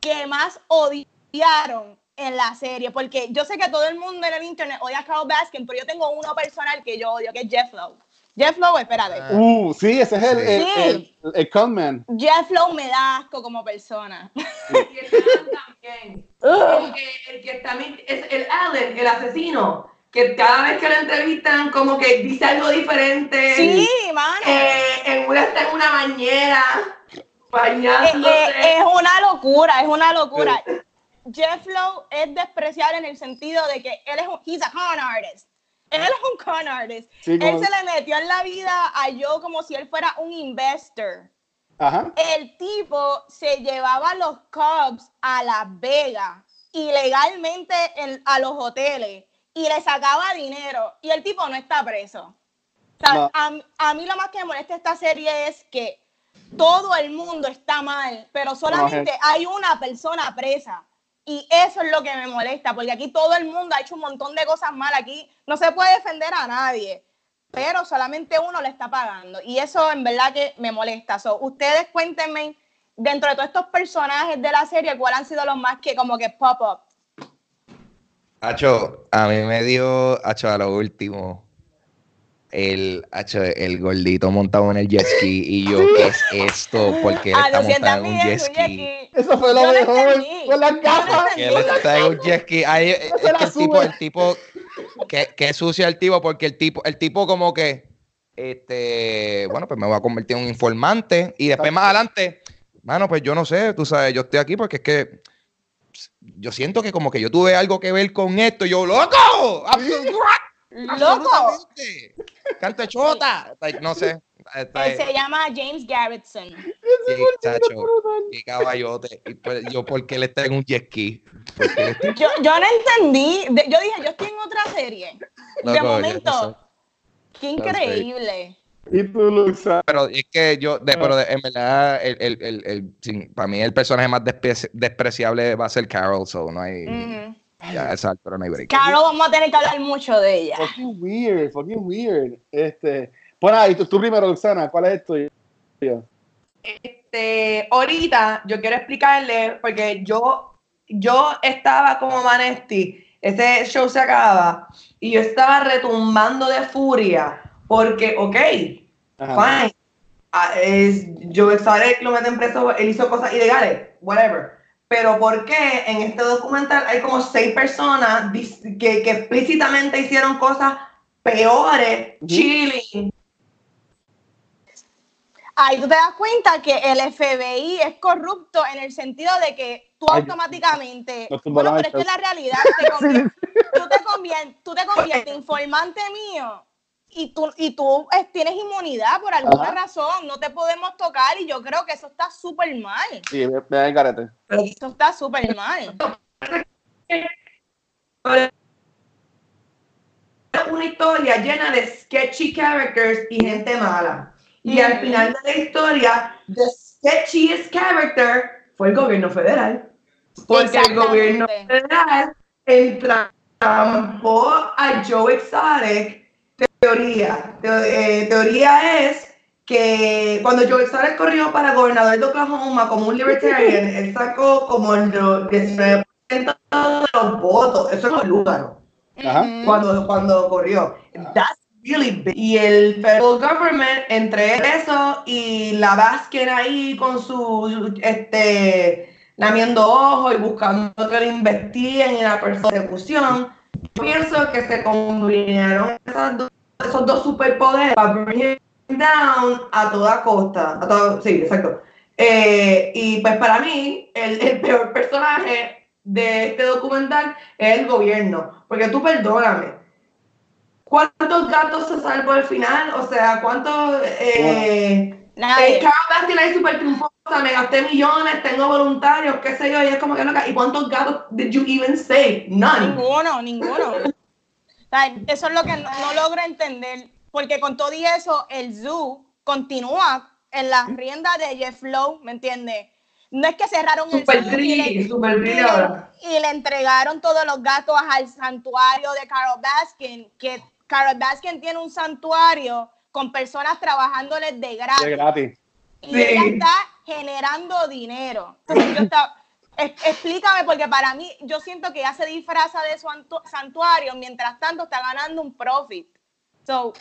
[SPEAKER 2] que más odiaron en la serie, porque yo sé que todo el mundo en el internet odia a Carl Baskin, pero yo tengo uno personal que yo odio, que es Jeff Lowe. Jeff Lowe, espérate.
[SPEAKER 1] Ah.
[SPEAKER 3] Uh, sí, ese es el, el,
[SPEAKER 2] Sí.
[SPEAKER 3] el, el conman.
[SPEAKER 2] Jeff Lowe me da asco como persona.
[SPEAKER 4] Y están también. El que, el que está es el Allen, el asesino, que cada vez que lo entrevistan como que dice algo diferente.
[SPEAKER 2] Sí, mano.
[SPEAKER 4] Eh, en una está en una bañera,
[SPEAKER 2] Eh,
[SPEAKER 4] bañándose.
[SPEAKER 2] eh, es una locura, es una locura. Jeff Lowe es despreciable en el sentido de que él es un, he's a con artist. Él es un con artist.
[SPEAKER 3] Sí,
[SPEAKER 2] Él se le metió en la vida a yo como si él fuera un investor.
[SPEAKER 3] Ajá.
[SPEAKER 2] El tipo se llevaba los Cubs a Las Vegas ilegalmente en- a los hoteles y le sacaba dinero y el tipo no está preso. O sea,
[SPEAKER 3] No.
[SPEAKER 2] a, a mí lo más que me molesta esta serie es que todo el mundo está mal, pero solamente hay una persona presa. Y eso es lo que me molesta, porque aquí todo el mundo ha hecho un montón de cosas mal. Aquí no se puede defender a nadie, pero solamente uno le está pagando. Y eso en verdad que me molesta. So, ustedes cuéntenme, dentro de todos estos personajes de la serie, cuáles han sido los más que como que pop up.
[SPEAKER 1] Hacho, a mí me dio, Hacho, a lo último, el, Hacho, el gordito montado en el jet ski y yo, ¿qué es esto? Porque él
[SPEAKER 2] A
[SPEAKER 1] está
[SPEAKER 2] 200
[SPEAKER 1] montado en un jet ski.
[SPEAKER 3] Eso fue lo mejor. Con las gafas.
[SPEAKER 1] Que él está en un jet ski. Ahí, es
[SPEAKER 3] se
[SPEAKER 1] que
[SPEAKER 3] la
[SPEAKER 1] el tipo, el tipo, que, que sucia el tipo, porque el tipo, el tipo como que, este, bueno, pues me voy a convertir en un informante y después más adelante, mano, pues yo no sé, tú sabes, yo estoy aquí porque es que yo siento que como que yo tuve algo que ver con esto, y yo, loco,
[SPEAKER 2] ¡Loco!
[SPEAKER 1] canta chota, Like, no sé,
[SPEAKER 2] Él se llama James Garrettson.
[SPEAKER 1] sí, chacho, qué caballote, y pues, yo porque él está en un jet ski,
[SPEAKER 2] Yo, yo no entendí. De- yo dije, yo estoy en otra serie. de
[SPEAKER 1] Loco, yo
[SPEAKER 2] momento,
[SPEAKER 1] no
[SPEAKER 2] qué
[SPEAKER 1] sé.
[SPEAKER 2] increíble.
[SPEAKER 3] Y tú, Luxa.
[SPEAKER 1] Pero es que yo, de- pero de- en verdad, el, el, el, el- sin- para mí el personaje más despreci- despreciable va a ser Carol, so no hay,
[SPEAKER 2] Ujú.
[SPEAKER 1] Ya, exacto, pero no hay break.
[SPEAKER 2] Carol, vamos a tener que hablar mucho de ella.
[SPEAKER 3] Fucking weird, fucking weird. Este. Bueno, ahí tú, tú primero, Luxana, ¿cuál es esto?
[SPEAKER 4] Este, ahorita yo quiero explicarle, porque yo, yo estaba como Vanesti, ese show se acaba, y yo estaba retumbando de furia, porque, ok,
[SPEAKER 3] Ajá.
[SPEAKER 4] fine, ah, es, Joe Exotic lo meten preso, él hizo cosas ilegales, whatever. Pero ¿por qué en este documental hay como seis personas que, que explícitamente hicieron cosas peores, chilling?
[SPEAKER 2] Ahí tú te das cuenta que el FBI es corrupto en el sentido de que tú
[SPEAKER 3] Ay,
[SPEAKER 2] automáticamente.
[SPEAKER 3] nos
[SPEAKER 2] Bueno,
[SPEAKER 3] tumbaron
[SPEAKER 2] pero es que la realidad te convier- tú te conviertes, tú te conviertes en informante mío y tú, y tú eh, tienes inmunidad por alguna
[SPEAKER 3] Ajá.
[SPEAKER 2] razón. No te podemos tocar y yo creo que eso está súper mal.
[SPEAKER 3] Sí, ve, ve el garete.
[SPEAKER 2] Eso está súper mal.
[SPEAKER 4] una historia llena de sketchy characters y gente mala. Y al final de la historia, the sketchiest character fue el gobierno federal. Porque el gobierno federal entrampó a Joe Exotic. Teoría. Te- eh, teoría es que cuando Joe Exotic corrió para gobernador de Oklahoma como un libertarian, él sacó como el 19% de los votos. Eso es.
[SPEAKER 2] Ujú.
[SPEAKER 4] cuando, cuando corrió. That's really big. Y el federal government, entre eso y la Baskin ahí con su, este, lamiendo ojos y buscando que lo investiguen en la persecución, pienso que se combinaron esas dos- esos dos superpoderes para bring down a toda costa. A todo- sí, exacto. Eh, y pues para mí, el, el peor personaje de este documental es el gobierno. Porque tú perdóname. ¿Cuántos gatos se salvó al final? O sea, ¿cuántos... Eh,
[SPEAKER 2] Nadie.
[SPEAKER 4] eh, súper triunfosa, me gasté millones, tengo voluntarios, qué sé yo, y es como que loca. ¿Y cuántos gatos did you even save? None.
[SPEAKER 2] Ninguno, ninguno. Eso es lo que no, no logro entender, porque con todo y eso, el zoo continúa en las riendas de Jeff Lowe, ¿me entiendes? no es que cerraron el
[SPEAKER 4] Super
[SPEAKER 2] sitio y le-
[SPEAKER 4] drill, super
[SPEAKER 2] y le-
[SPEAKER 4] ahora.
[SPEAKER 2] y le entregaron todos los gastos al santuario de Carol Baskin, que Carol Baskin tiene un santuario con personas trabajándoles de gratis.
[SPEAKER 3] De gratis.
[SPEAKER 2] Y
[SPEAKER 4] Sí.
[SPEAKER 2] ella está generando dinero. Entonces yo estaba, es- explícame, porque para mí, yo siento que ella se disfraza de su antu- santuario, mientras tanto está ganando un profit. So,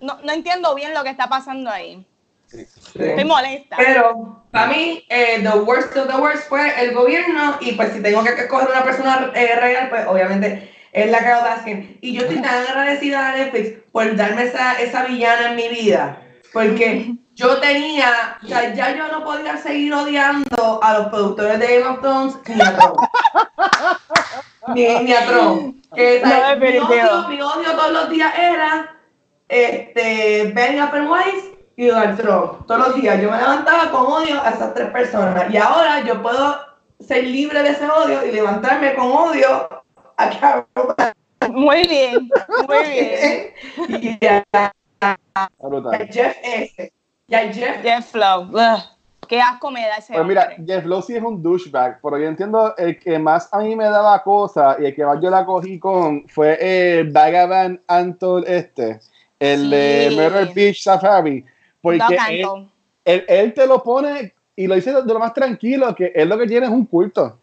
[SPEAKER 2] no, no entiendo bien lo que está pasando ahí. Estoy molesta.
[SPEAKER 4] Pero para mí, eh, the worst of the worst fue el gobierno y pues si tengo que escoger una persona eh, real, pues obviamente es la Carol Baskin. Y yo estoy tan agradecida a Netflix por darme esa, esa villana en mi vida, porque yo tenía, o sea, ya yo no podía seguir odiando a los productores de Game of Thrones ni a Trump. ni, ni a Trump. Que, o sea,
[SPEAKER 2] No,
[SPEAKER 4] mi, odio, mi odio todos los días era este, Ben Applewhite y Donald Trump. Todos los días yo me levantaba con odio a esas tres personas. Y ahora yo puedo ser libre de ese odio y levantarme con odio a Carol
[SPEAKER 2] Muy bien, muy bien.
[SPEAKER 4] y a, a- a. Jeff S. Y a Jeff.
[SPEAKER 2] Jeff. Ugh, qué asco me da ese
[SPEAKER 3] Pues mira,
[SPEAKER 2] hombre.
[SPEAKER 3] Jeff Lowe sí es un douchebag, pero yo entiendo el que más a mí me daba cosa y el que más yo la cogí con fue el Vagavan Anton este, el
[SPEAKER 2] Sí.
[SPEAKER 3] de Murder Beach Safari, porque él, él- él te lo pone y lo dice de lo más tranquilo, que él lo que tiene es un culto.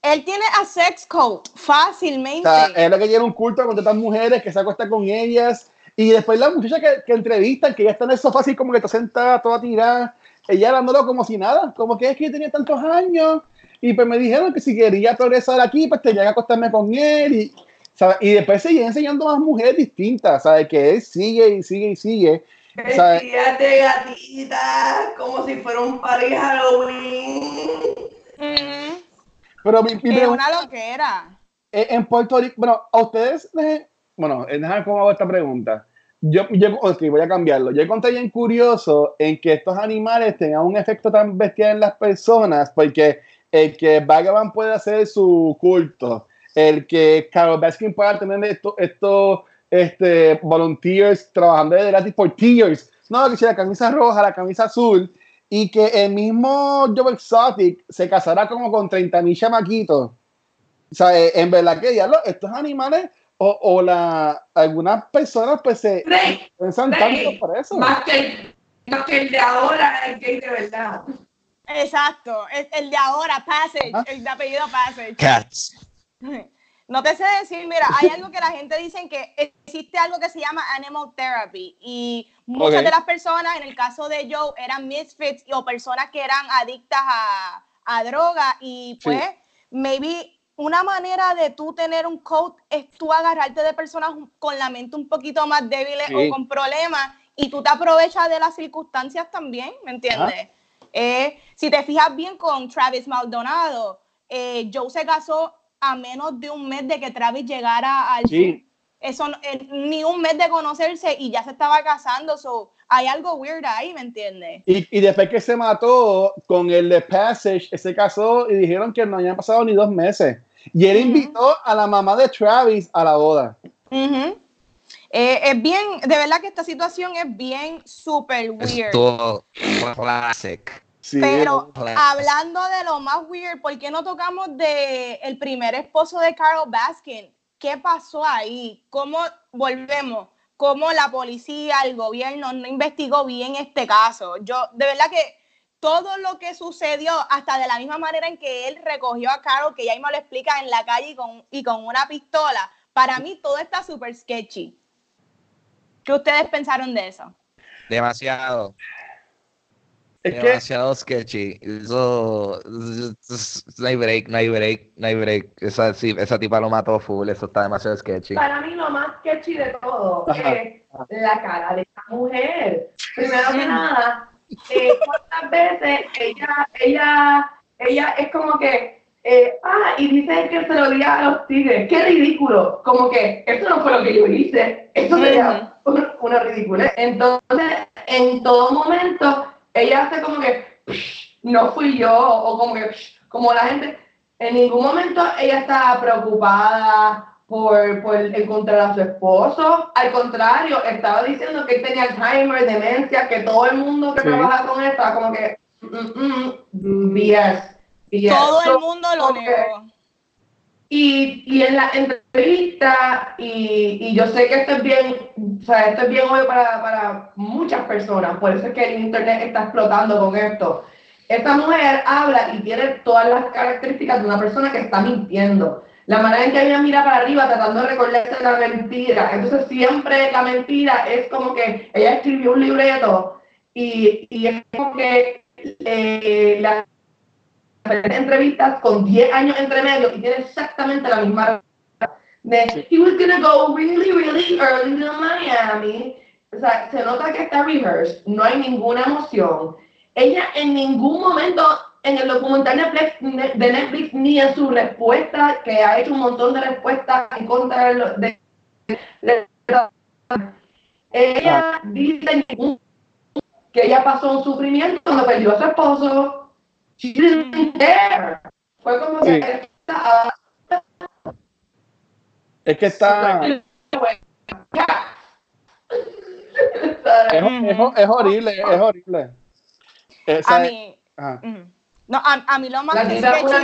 [SPEAKER 2] Él tiene a sex code
[SPEAKER 3] O
[SPEAKER 2] fácilmente.
[SPEAKER 3] sea, él lo que tiene un culto contra estas mujeres que se acuesta con ellas. Y después la muchacha que, que entrevistan, que ya está en el sofá así como que está sentada, toda tirada, ella hablándolo como si nada, como que es que yo tenía tantos años. Y pues me dijeron que si quería progresar aquí, pues tenía que acostarme con él. Y, ¿sabes? y después sigue enseñando más mujeres distintas, ¿sabes? Que él sigue y sigue y sigue. ¿sabes?
[SPEAKER 4] De gatita, como si fuera un party Halloween.
[SPEAKER 2] Ujú.
[SPEAKER 3] Pero mi, mi
[SPEAKER 2] Es
[SPEAKER 3] pregunta
[SPEAKER 2] una loquera.
[SPEAKER 3] En Puerto Rico, bueno, a ustedes, les- bueno, déjame cómo hago esta pregunta. Yo, voy a cambiarlo. Yo encontré bien curioso en que estos animales tengan un efecto tan bestial en las personas, porque el que Vagaban puede hacer su culto, el que Carol Baskin pueda tener estos estos este, volunteers trabajando de gratis por tears, no, que si la camisa roja, la camisa azul, y que el mismo Joe Exotic se casará como con 30 mil chamaquitos. O sea, eh, en verdad que estos animales o, o la, algunas personas pues se
[SPEAKER 4] Drake,
[SPEAKER 3] tanto por eso.
[SPEAKER 4] más que, el, más que el de ahora, el gay de verdad.
[SPEAKER 2] Exacto. El, el de ahora, Passage.
[SPEAKER 3] Ajá.
[SPEAKER 2] El de apellido Passage.
[SPEAKER 1] Cats.
[SPEAKER 2] No te sé decir, mira, hay algo que la gente dice que existe algo que se llama animal therapy y muchas
[SPEAKER 3] Ok.
[SPEAKER 2] de las personas, en el caso de Joe, eran misfits o personas que eran adictas a, a droga y pues, maybe una manera de tú tener un coach es tú agarrarte de personas con la mente un poquito más débiles
[SPEAKER 3] Sí.
[SPEAKER 2] o con problemas y tú te aprovechas de las circunstancias también, ¿me entiendes? Eh, si te fijas bien con Travis Maldonado, eh, Joe se casó a menos de un mes de que Travis llegara al
[SPEAKER 3] Sí.
[SPEAKER 2] eso eh, ni un mes de conocerse y ya se estaba casando, so hay algo weird ahí, ¿me entiendes?
[SPEAKER 3] Y, y después que se mató con el de Passage, se casó y dijeron que no habían pasado ni dos meses. Y él invitó a la mamá de Travis a la boda.
[SPEAKER 2] Eh, es bien, de verdad que esta situación es bien super weird.
[SPEAKER 1] Esto classic.
[SPEAKER 3] Sí,
[SPEAKER 2] Pero hablando de lo más weird, ¿por qué no tocamos de el primer esposo de Carol Baskin? ¿Qué pasó ahí? ¿Cómo volvemos? ¿Cómo la policía, el gobierno no investigó bien este caso? Yo, de verdad que todo lo que sucedió, hasta de la misma manera en que él recogió a Carol, que ya mismo lo explica en la calle y con, y con una pistola, para mí todo está súper sketchy. ¿Qué ustedes pensaron de eso?
[SPEAKER 1] Demasiado.
[SPEAKER 3] es que
[SPEAKER 1] demasiado sketchy. Eso, no hay break, no hay break, no hay break. Esa, sí, esa tipa lo mató full, eso está demasiado sketchy.
[SPEAKER 4] Para mí lo más sketchy de todo
[SPEAKER 3] Ajá.
[SPEAKER 4] es la cara de esta mujer. Primero que nada, eh, cuántas veces ella, ella, ella es como que, eh, ah, y dice que se lo di a los tigres. Qué ridículo. Como que esto no fue lo que yo hice. Esto sería una, una ridícula. Entonces, en todo momento, ella hace como que no fui yo, o como que como la gente, en ningún momento ella está preocupada por, por encontrar a su esposo. Al contrario, estaba diciendo que él tenía Alzheimer, demencia, que todo el mundo que
[SPEAKER 3] Sí.
[SPEAKER 4] trabaja con él estaba como que mm, mm, BS, BS.
[SPEAKER 2] Todo
[SPEAKER 4] So,
[SPEAKER 2] el mundo lo
[SPEAKER 4] okay.
[SPEAKER 2] negó.
[SPEAKER 4] Y, y en la entrevista, y, y yo sé que esto es bien, o sea, esto es bien obvio para, para muchas personas, por eso es que el internet está explotando con esto. Esta mujer habla y tiene todas las características de una persona que está mintiendo. La manera en que ella mira para arriba tratando de recordarse la mentira. Entonces siempre la mentira es como que ella escribió un libreto y, y es como que eh, la entrevistas con 10 años entre medio y tiene exactamente la misma de he was gonna go really really early to Miami o sea se nota que está rehearsed no hay ninguna emoción ella en ningún momento en el documental Netflix, de Netflix ni en su respuesta que ha hecho un montón de respuestas en contra de, lo- de- de- ella dice ningún- que ella pasó un sufrimiento cuando perdió a su esposo She didn't care. Fue como
[SPEAKER 3] Sí.
[SPEAKER 4] que esta-
[SPEAKER 3] Es que está. Es, es, es horrible, es horrible. O
[SPEAKER 2] A mí,
[SPEAKER 3] ajá,
[SPEAKER 2] ujú. No, a, a mí lo más sketchy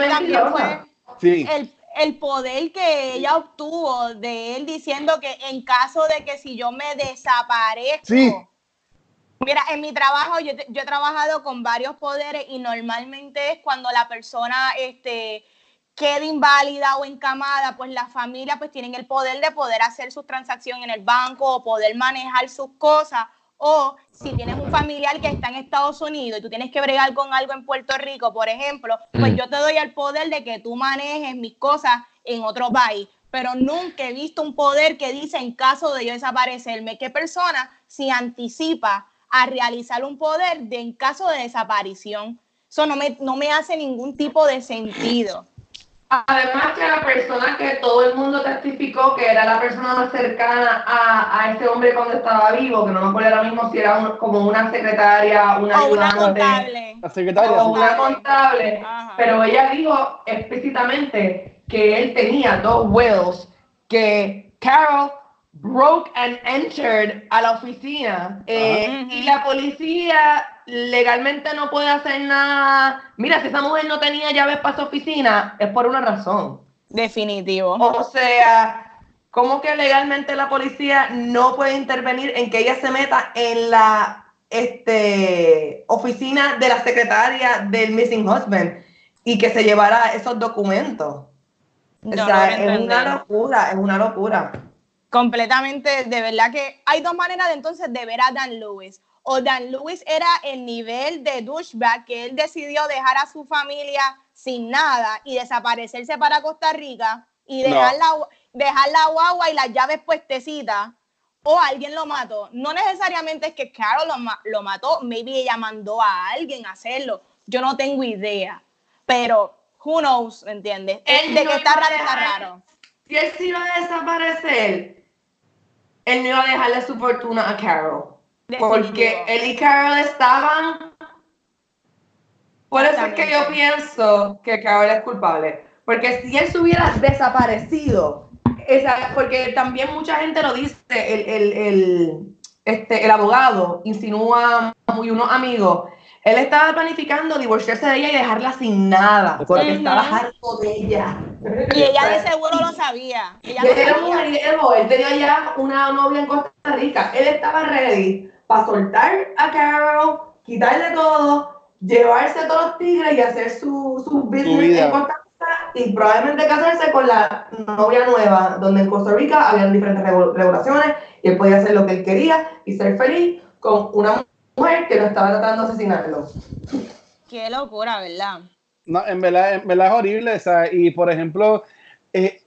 [SPEAKER 2] también fue
[SPEAKER 3] sí.
[SPEAKER 2] el, el poder que ella obtuvo de él diciendo que en caso de que si yo me desaparezco,
[SPEAKER 3] Sí.
[SPEAKER 2] Mira, en mi trabajo yo, te- yo he trabajado con varios poderes y normalmente es cuando la persona este, queda inválida o encamada, pues la familia pues tienen el poder de poder hacer sus transacciones en el banco o poder manejar sus cosas. O si tienes un familiar que está en Estados Unidos y tú tienes que bregar con algo en Puerto Rico, por ejemplo, pues
[SPEAKER 1] Mm.
[SPEAKER 2] yo te doy el poder de que tú manejes mis cosas en otro país. Pero nunca he visto un poder que dice en caso de yo desaparecerme, ¿qué persona se anticipa a realizar un poder de en caso de desaparición? Eso no me, no me hace ningún tipo de sentido.
[SPEAKER 4] Además que la persona que todo el mundo testificó que era la persona más cercana a, a ese hombre cuando estaba vivo, que no me acuerdo ahora mismo si era un- como una secretaria, una
[SPEAKER 2] O una contable.
[SPEAKER 3] La secretaria.
[SPEAKER 4] o una contable,
[SPEAKER 2] Ajá.
[SPEAKER 4] pero ella dijo explícitamente que él tenía dos wills, que Carol broke and entered a la oficina eh, y la policía legalmente no puede hacer nada. Mira, si esa mujer no tenía llaves para su oficina, es por una razón.
[SPEAKER 2] Definitivo.
[SPEAKER 4] O sea, ¿cómo que legalmente la policía no puede intervenir en que ella se meta en la este, oficina de la secretaria del missing husband y que se llevara esos documentos?
[SPEAKER 2] No
[SPEAKER 4] o sea, es una locura, es una locura.
[SPEAKER 2] completamente, de verdad que hay dos maneras de entonces de ver a Dan Lewis. O Dan Lewis era el nivel de douchebag que él decidió dejar a su familia sin nada y desaparecerse para Costa Rica y
[SPEAKER 3] No.
[SPEAKER 2] dejar, la, dejar la guagua y las llaves puestecitas. O alguien lo mató. No necesariamente es que Carol lo, ma- lo mató, maybe ella mandó a alguien a hacerlo. Yo no tengo idea. Pero, who knows, ¿me entiendes?
[SPEAKER 4] Él
[SPEAKER 2] de
[SPEAKER 4] no
[SPEAKER 2] que está raro.
[SPEAKER 4] Si él se iba a desaparecer, él no iba a dejarle su fortuna a Carol. Porque él y Carol estaban. Por eso es que yo pienso que Carol es culpable. Porque si él se hubiera desaparecido, esa, porque también mucha gente lo dice, el, el, el, este, el abogado insinúa y unos amigos. Él estaba planificando divorciarse de ella y dejarla sin nada, porque
[SPEAKER 2] correcto.
[SPEAKER 4] estaba harto de ella.
[SPEAKER 2] Y ella de seguro lo sabía. Ella
[SPEAKER 4] él era
[SPEAKER 2] sabía.
[SPEAKER 4] mujeriego, él tenía ya una novia en Costa Rica. Él estaba ready para soltar a Carol, quitarle todo, llevarse a todos los tigres y hacer su, su business
[SPEAKER 3] vida.
[SPEAKER 4] en Costa Rica y probablemente casarse con la novia nueva, donde en Costa Rica habían diferentes regu- regulaciones y él podía hacer lo que él quería y ser feliz con una mujer que lo estaba tratando de asesinarlo.
[SPEAKER 2] Qué locura, ¿verdad?
[SPEAKER 3] No, en verdad, en verdad es horrible. sea, y por ejemplo, eh,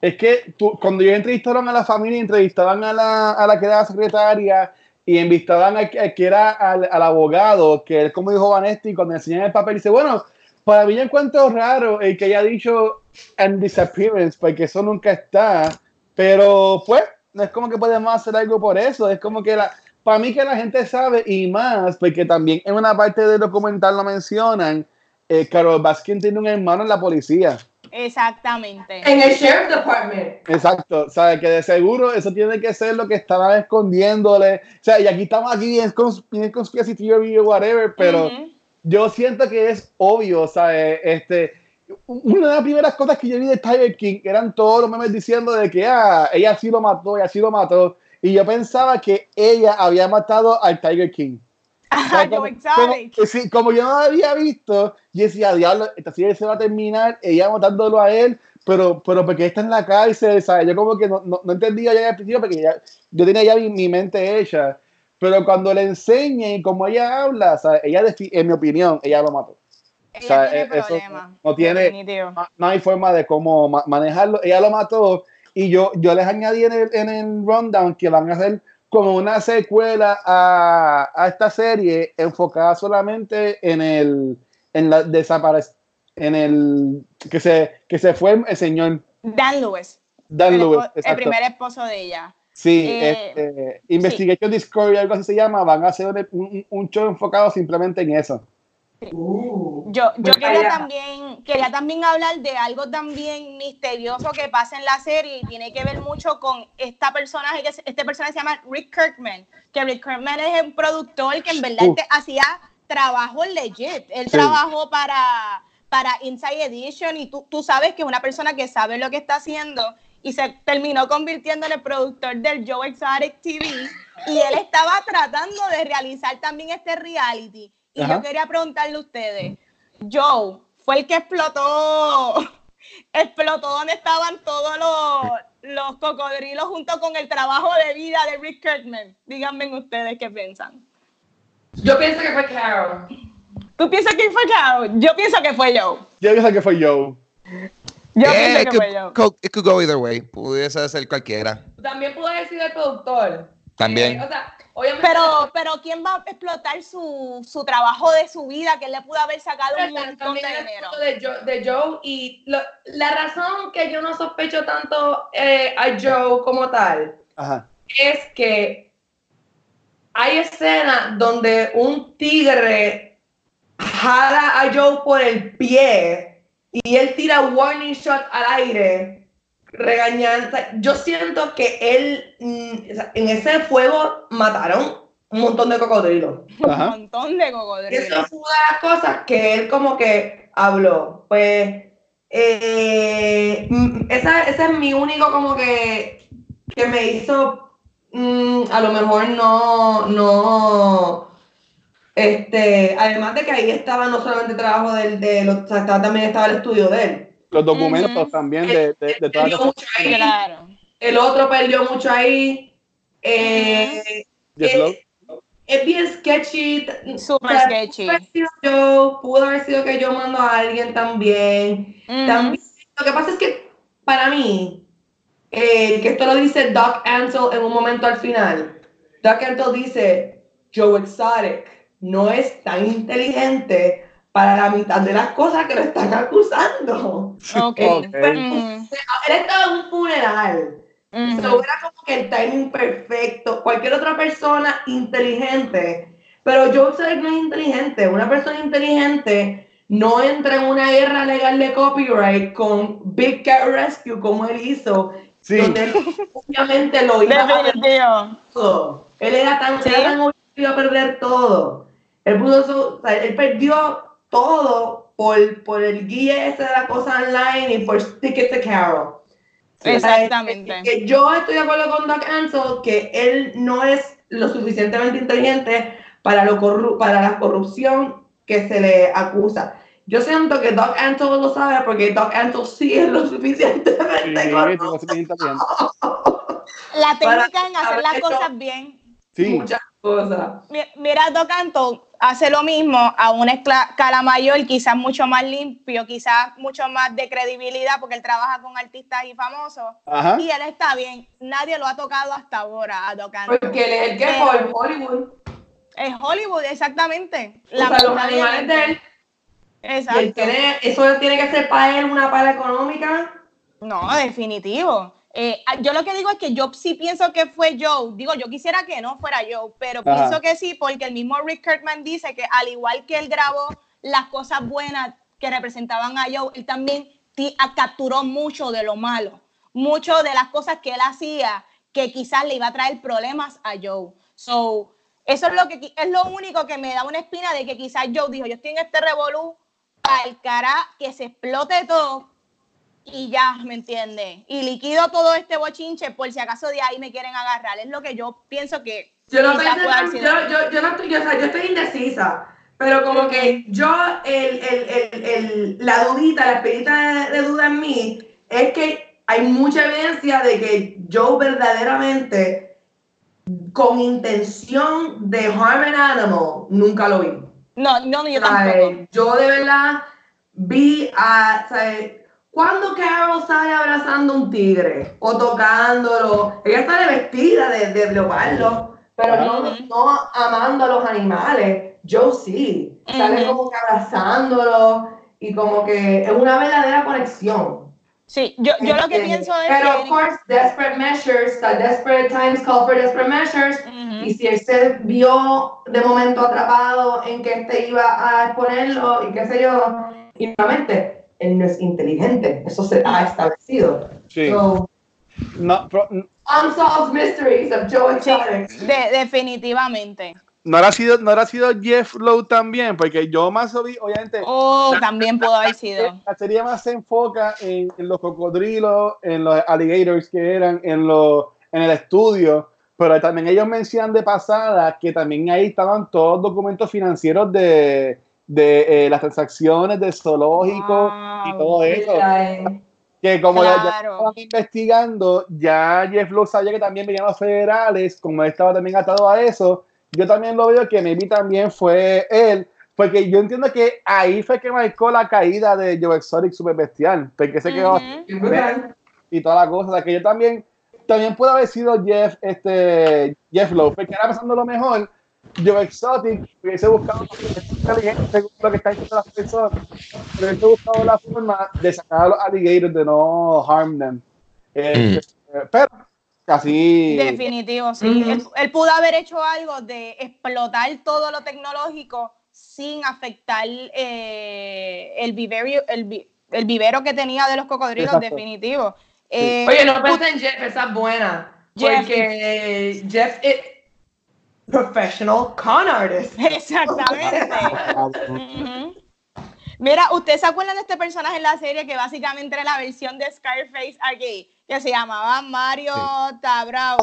[SPEAKER 3] es que tú, cuando ellos entrevistaron a la familia, entrevistaban a la, a la que era secretaria y entrevistaban al que- al al, abogado, que es como dijo Vanesti, cuando enseñan el papel, dice, bueno, para mí encuentro raro el que haya dicho and disappearance, porque eso nunca está, pero pues, no es como que podemos hacer algo por eso, es como que la, para mí que la gente sabe y más, porque también en una parte del documental lo mencionan, eh, Carol Baskin tiene un hermano en la policía.
[SPEAKER 2] Exactamente.
[SPEAKER 4] En el Sheriff Department.
[SPEAKER 3] Exacto, o sea, que de seguro eso tiene que ser lo que estaban escondiéndole. O sea, y aquí estamos aquí en, cons bien conspiracy theory o whatever, pero
[SPEAKER 2] Ujú.
[SPEAKER 3] yo siento que es obvio, ¿sabes? Este, una de las primeras cosas que yo vi de Tiger King eran todos los memes diciendo de que ah, ella sí lo mató, ella sí lo mató. Y yo pensaba que ella había matado al Tiger King. Como, como- sí, como yo no lo había visto, yo decía, diablo, esta serie se va a terminar, ella matándolo a él, pero, pero porque está en la cárcel, ¿sabes? Yo como que no, no, no entendía ya al principio porque ya, yo tenía ya mi, mi mente hecha. Pero cuando le enseñe y como ella habla, ¿sabes? Ella, en mi opinión, ella lo mató.
[SPEAKER 2] Ella
[SPEAKER 3] o sea,
[SPEAKER 2] tiene
[SPEAKER 3] eh, eso
[SPEAKER 2] problemas.
[SPEAKER 3] no tiene-. No, no hay forma de cómo ma- manejarlo. Ella lo mató y yo, yo les añadí en el, en el rundown que van a hacer como una secuela a, a esta serie enfocada solamente en el en la desaparec en el que se que se fue el señor
[SPEAKER 2] Dan Lewis.
[SPEAKER 3] Dan
[SPEAKER 2] el,
[SPEAKER 3] Lewis
[SPEAKER 2] el primer esposo de ella.
[SPEAKER 3] sí
[SPEAKER 2] eh,
[SPEAKER 3] este, Investigation Discovery algo así se llama van a hacer un- un show enfocado simplemente en eso
[SPEAKER 4] Uh.
[SPEAKER 2] Yo, yo
[SPEAKER 4] Muy
[SPEAKER 2] quería también, quería también hablar de algo también misterioso que pasa en la serie y tiene que ver mucho con esta personaje, que es- este personaje se llama Rick Kirkman, que Rick Kirkman es un productor que en verdad te- hacía trabajo legit. Él
[SPEAKER 3] Sí.
[SPEAKER 2] trabajó para, para Inside Edition y tú, tú sabes que es una persona que sabe lo que está haciendo y se terminó convirtiendo en el productor del Joe Exotic TV y él estaba tratando de realizar también este reality. Y
[SPEAKER 3] Ajá.
[SPEAKER 2] yo quería preguntarle a ustedes, Joe fue el que explotó, explotó donde estaban todos los, los cocodrilos junto con el trabajo de vida de Rick Kirkman. Díganme ustedes qué piensan.
[SPEAKER 4] Yo pienso que fue Carol.
[SPEAKER 2] ¿Tú piensas que fue Joe? Yo pienso que fue Joe.
[SPEAKER 3] yo pienso que fue Joe
[SPEAKER 2] Yo
[SPEAKER 1] Yeah,
[SPEAKER 2] pienso que
[SPEAKER 1] could,
[SPEAKER 2] fue Joe.
[SPEAKER 1] it could go either way. Pudiese ser cualquiera.
[SPEAKER 4] También pudo haber sido el productor.
[SPEAKER 1] También.
[SPEAKER 4] Eh, o sea, obviamente.
[SPEAKER 2] Pero, pero ¿quién va a explotar su, su trabajo de su vida que él le pudo haber sacado un montón
[SPEAKER 4] también
[SPEAKER 2] de dinero?
[SPEAKER 4] de Joe, de Joe y lo- la razón que yo no sospecho tanto eh, a Joe como tal
[SPEAKER 3] ajá
[SPEAKER 4] es que hay escenas donde un tigre jala a Joe por el pie y él tira warning shot al aire sea, Yo siento que él mm, en ese fuego mataron un montón de cocodrilos.
[SPEAKER 2] Un montón de
[SPEAKER 4] Eso
[SPEAKER 2] cocodrilos.
[SPEAKER 4] fue una de las cosas que él como que habló. Pues eh, mm, esa, ese es mi único como que, que me hizo mm, a lo mejor no, no, este, además de que ahí estaba no solamente el trabajo del, de los, o sea, estaba- también estaba el estudio de él.
[SPEAKER 3] Los documentos
[SPEAKER 2] Ujú.
[SPEAKER 3] también de, de, de todas
[SPEAKER 4] Perdió
[SPEAKER 3] las
[SPEAKER 4] mucho ahí,
[SPEAKER 2] Claro.
[SPEAKER 4] el otro perdió mucho ahí. eh,
[SPEAKER 3] Jeff
[SPEAKER 4] eh, es bien sketchy.
[SPEAKER 2] Super
[SPEAKER 4] O sea,
[SPEAKER 2] sketchy.
[SPEAKER 4] Pudo haber sido yo, pudo haber sido que yo mando a alguien también.
[SPEAKER 2] Ujú.
[SPEAKER 4] También, lo que pasa es que para mí, eh, que esto lo dice Doc Ansel en un momento al final, Doc Ansel dice, Joe Exotic no es tan inteligente para la mitad de las cosas que lo están acusando.
[SPEAKER 2] Ok.
[SPEAKER 3] Ok.
[SPEAKER 2] Ujú.
[SPEAKER 4] Él estaba en un funeral.
[SPEAKER 2] Ujú.
[SPEAKER 4] So, era como que el timing perfecto. Cualquier otra persona inteligente, pero Joe Exotic no es inteligente. Una persona inteligente no entra en una guerra legal de copyright con Big Cat Rescue como él hizo,
[SPEAKER 3] Sí.
[SPEAKER 4] donde él obviamente lo iba a perder todo. Él era tan,
[SPEAKER 2] Sí.
[SPEAKER 4] era tan obvio que iba a perder todo. Él, pudo, o sea, él perdió todo por, por el guía ese de la cosa online y por Stick It to Carol.
[SPEAKER 2] Exactamente.
[SPEAKER 4] Que yo estoy de acuerdo con Doc Ansel que él no es lo suficientemente inteligente para, lo corru- para la corrupción que se le acusa. Yo siento que Doc Ansel lo sabe porque Doc Ansel sí es lo suficientemente
[SPEAKER 3] sí.
[SPEAKER 2] La
[SPEAKER 4] Para
[SPEAKER 2] técnica en hacer las cosas bien.
[SPEAKER 3] Sí.
[SPEAKER 4] Muchas cosas.
[SPEAKER 2] Mi- Mira, Docanto hace lo mismo a una escala mayor, quizás mucho más limpio, quizás mucho más de credibilidad, porque él trabaja con artistas y famosos.
[SPEAKER 3] Ajá.
[SPEAKER 2] Y él está bien. Nadie lo ha tocado hasta ahora a Docanto.
[SPEAKER 4] Porque él es el que por Hollywood.
[SPEAKER 2] Es Hollywood, exactamente.
[SPEAKER 4] O sea, los animales de él. Y él
[SPEAKER 2] Exacto.
[SPEAKER 4] tiene, eso tiene que ser para él una pala económica.
[SPEAKER 2] No, definitivo. Eh, yo lo que digo es que yo sí pienso que fue Joe. Digo, yo quisiera que no fuera Joe, pero
[SPEAKER 3] Ajá.
[SPEAKER 2] pienso que sí, porque el mismo Rick Kirkman dice que al igual que él grabó las cosas buenas que representaban a Joe, él también ti- a- capturó mucho de lo malo, mucho de las cosas que él hacía que quizás le iba a traer problemas a Joe. So, Eso es lo que es lo único que me da una espina de que quizás Joe dijo, yo estoy en este revolú al cara que se explote todo y ya, ¿me entiende? Y liquido todo este bochinche por si acaso de ahí me quieren agarrar. Es lo que yo pienso que
[SPEAKER 4] yo no, pensé, yo, yo, yo, no estoy, yo, o sea, yo estoy indecisa, pero como que yo, el, el, el, la dudita, la espinita de, duda en mí, es que hay mucha evidencia de que yo verdaderamente, con intención de harm an animal, nunca lo vi.
[SPEAKER 2] No, no, yo tampoco.
[SPEAKER 4] Yo de verdad vi a, cuando Carol sale abrazando un tigre o tocándolo, ella sale vestida de, de leopardo, pero no, no, amando a los animales. Yo sí, sale como que abrazándolo y como que es una verdadera conexión.
[SPEAKER 2] Sí, yo, yo lo que este, pienso es
[SPEAKER 4] Pero, of course, desperate measures, desperate times call for desperate measures. Y si él se vio de momento atrapado en que este iba a exponerlo y qué sé yo, y nuevamente, él no es inteligente. Eso se ha establecido.
[SPEAKER 3] Sí. no,
[SPEAKER 4] Unsolved Mysteries of Joe
[SPEAKER 2] de, definitivamente.
[SPEAKER 3] ¿No habrá, sido, ¿No habrá sido Jeff Lowe también? Porque yo más vi, obviamente.
[SPEAKER 2] Oh, también pudo haber sido.
[SPEAKER 3] La serie más se enfoca en, en, los cocodrilos, en los alligators que eran, en, los, en el estudio. Pero también ellos mencionan de pasada que también ahí estaban todos los documentos financieros de, de eh, las transacciones de zoológico y todo eso. Que como ya, estaban investigando, ya Jeff Lowe sabía que también venían los federales, como él estaba también atado a eso, yo también lo veo que maybe también fue él, porque yo entiendo que ahí fue que marcó la caída de Joe Exotic super bestial, porque se quedó y toda la cosa, que yo también, también puede haber sido Jeff, este, Jeff Lowe, porque era pasando lo mejor, Joe Exotic hubiese buscado inteligente lo que está diciendo las personas, pero hubiese buscado la forma de sacar a los alligators, de no harm them. Eh, mm. Pero así.
[SPEAKER 2] Definitivo, sí. él, pudo haber hecho algo de explotar todo lo tecnológico sin afectar eh, el, vivero, el, el, vivero que tenía de los cocodrilos, definitivo.
[SPEAKER 4] Eh, Oye, no pensé en Jeff, esa es buena. Jeff, porque Jeff. Professional con artist.
[SPEAKER 2] Exactamente. Mira, ¿ustedes se acuerdan de este personaje en la serie que básicamente era la versión de Scarface aquí? Que se llamaba Mario Tabrao.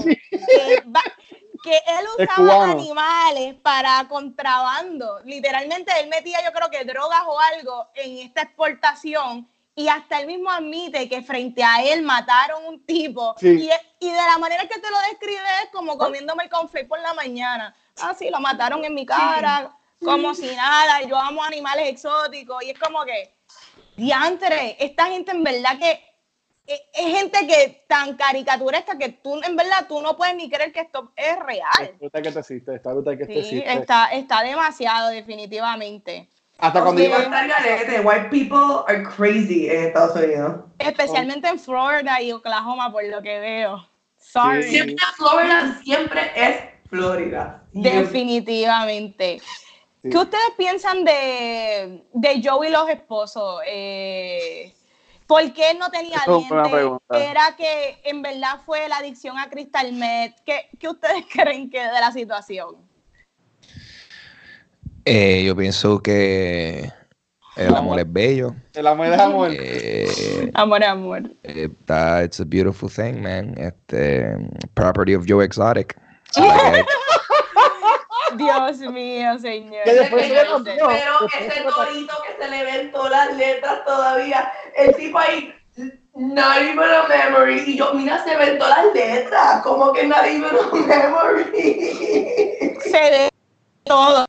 [SPEAKER 2] Que, él usaba animales para contrabando. Literalmente él metía, yo creo que drogas o algo en esta exportación y hasta él mismo admite que frente a él mataron un tipo y, y, de la manera que te lo describe es como comiéndome el conflicto por la mañana. Ah, sí, lo mataron en mi cara, como si nada, yo amo animales exóticos y es como que, diantre, esta gente en verdad que es, gente que tan caricaturesca que tú en verdad tú no puedes ni creer que esto es real.
[SPEAKER 3] Está que te existe, está que te
[SPEAKER 2] sí, Está, está demasiado definitivamente.
[SPEAKER 3] Hasta cuando iba
[SPEAKER 4] a estar garete, white people are crazy en Estados Unidos.
[SPEAKER 2] Especialmente en Florida y Oklahoma, por lo que veo. Sorry.
[SPEAKER 4] Siempre Florida siempre es Florida.
[SPEAKER 2] Definitivamente. ¿Qué ustedes piensan de, de Joe y los esposos? Eh, ¿Por qué no tenía dientes? ¿Era que en verdad fue la adicción a Crystal Met? ¿Qué, ¿Qué ustedes creen que de la situación?
[SPEAKER 1] Eh, yo pienso que el amor es bello.
[SPEAKER 3] El amor es amor.
[SPEAKER 1] Eh,
[SPEAKER 2] amor es amor.
[SPEAKER 1] Eh, it's a beautiful thing, man. Este, property of Joe Exotic.
[SPEAKER 2] Dios mío, señor.
[SPEAKER 4] pero, ese torito que se le ven todas las letras todavía, el tipo ahí, not even a memory. Y yo, mira, se ven todas las letras, como que not even a memory.
[SPEAKER 2] Se ve todo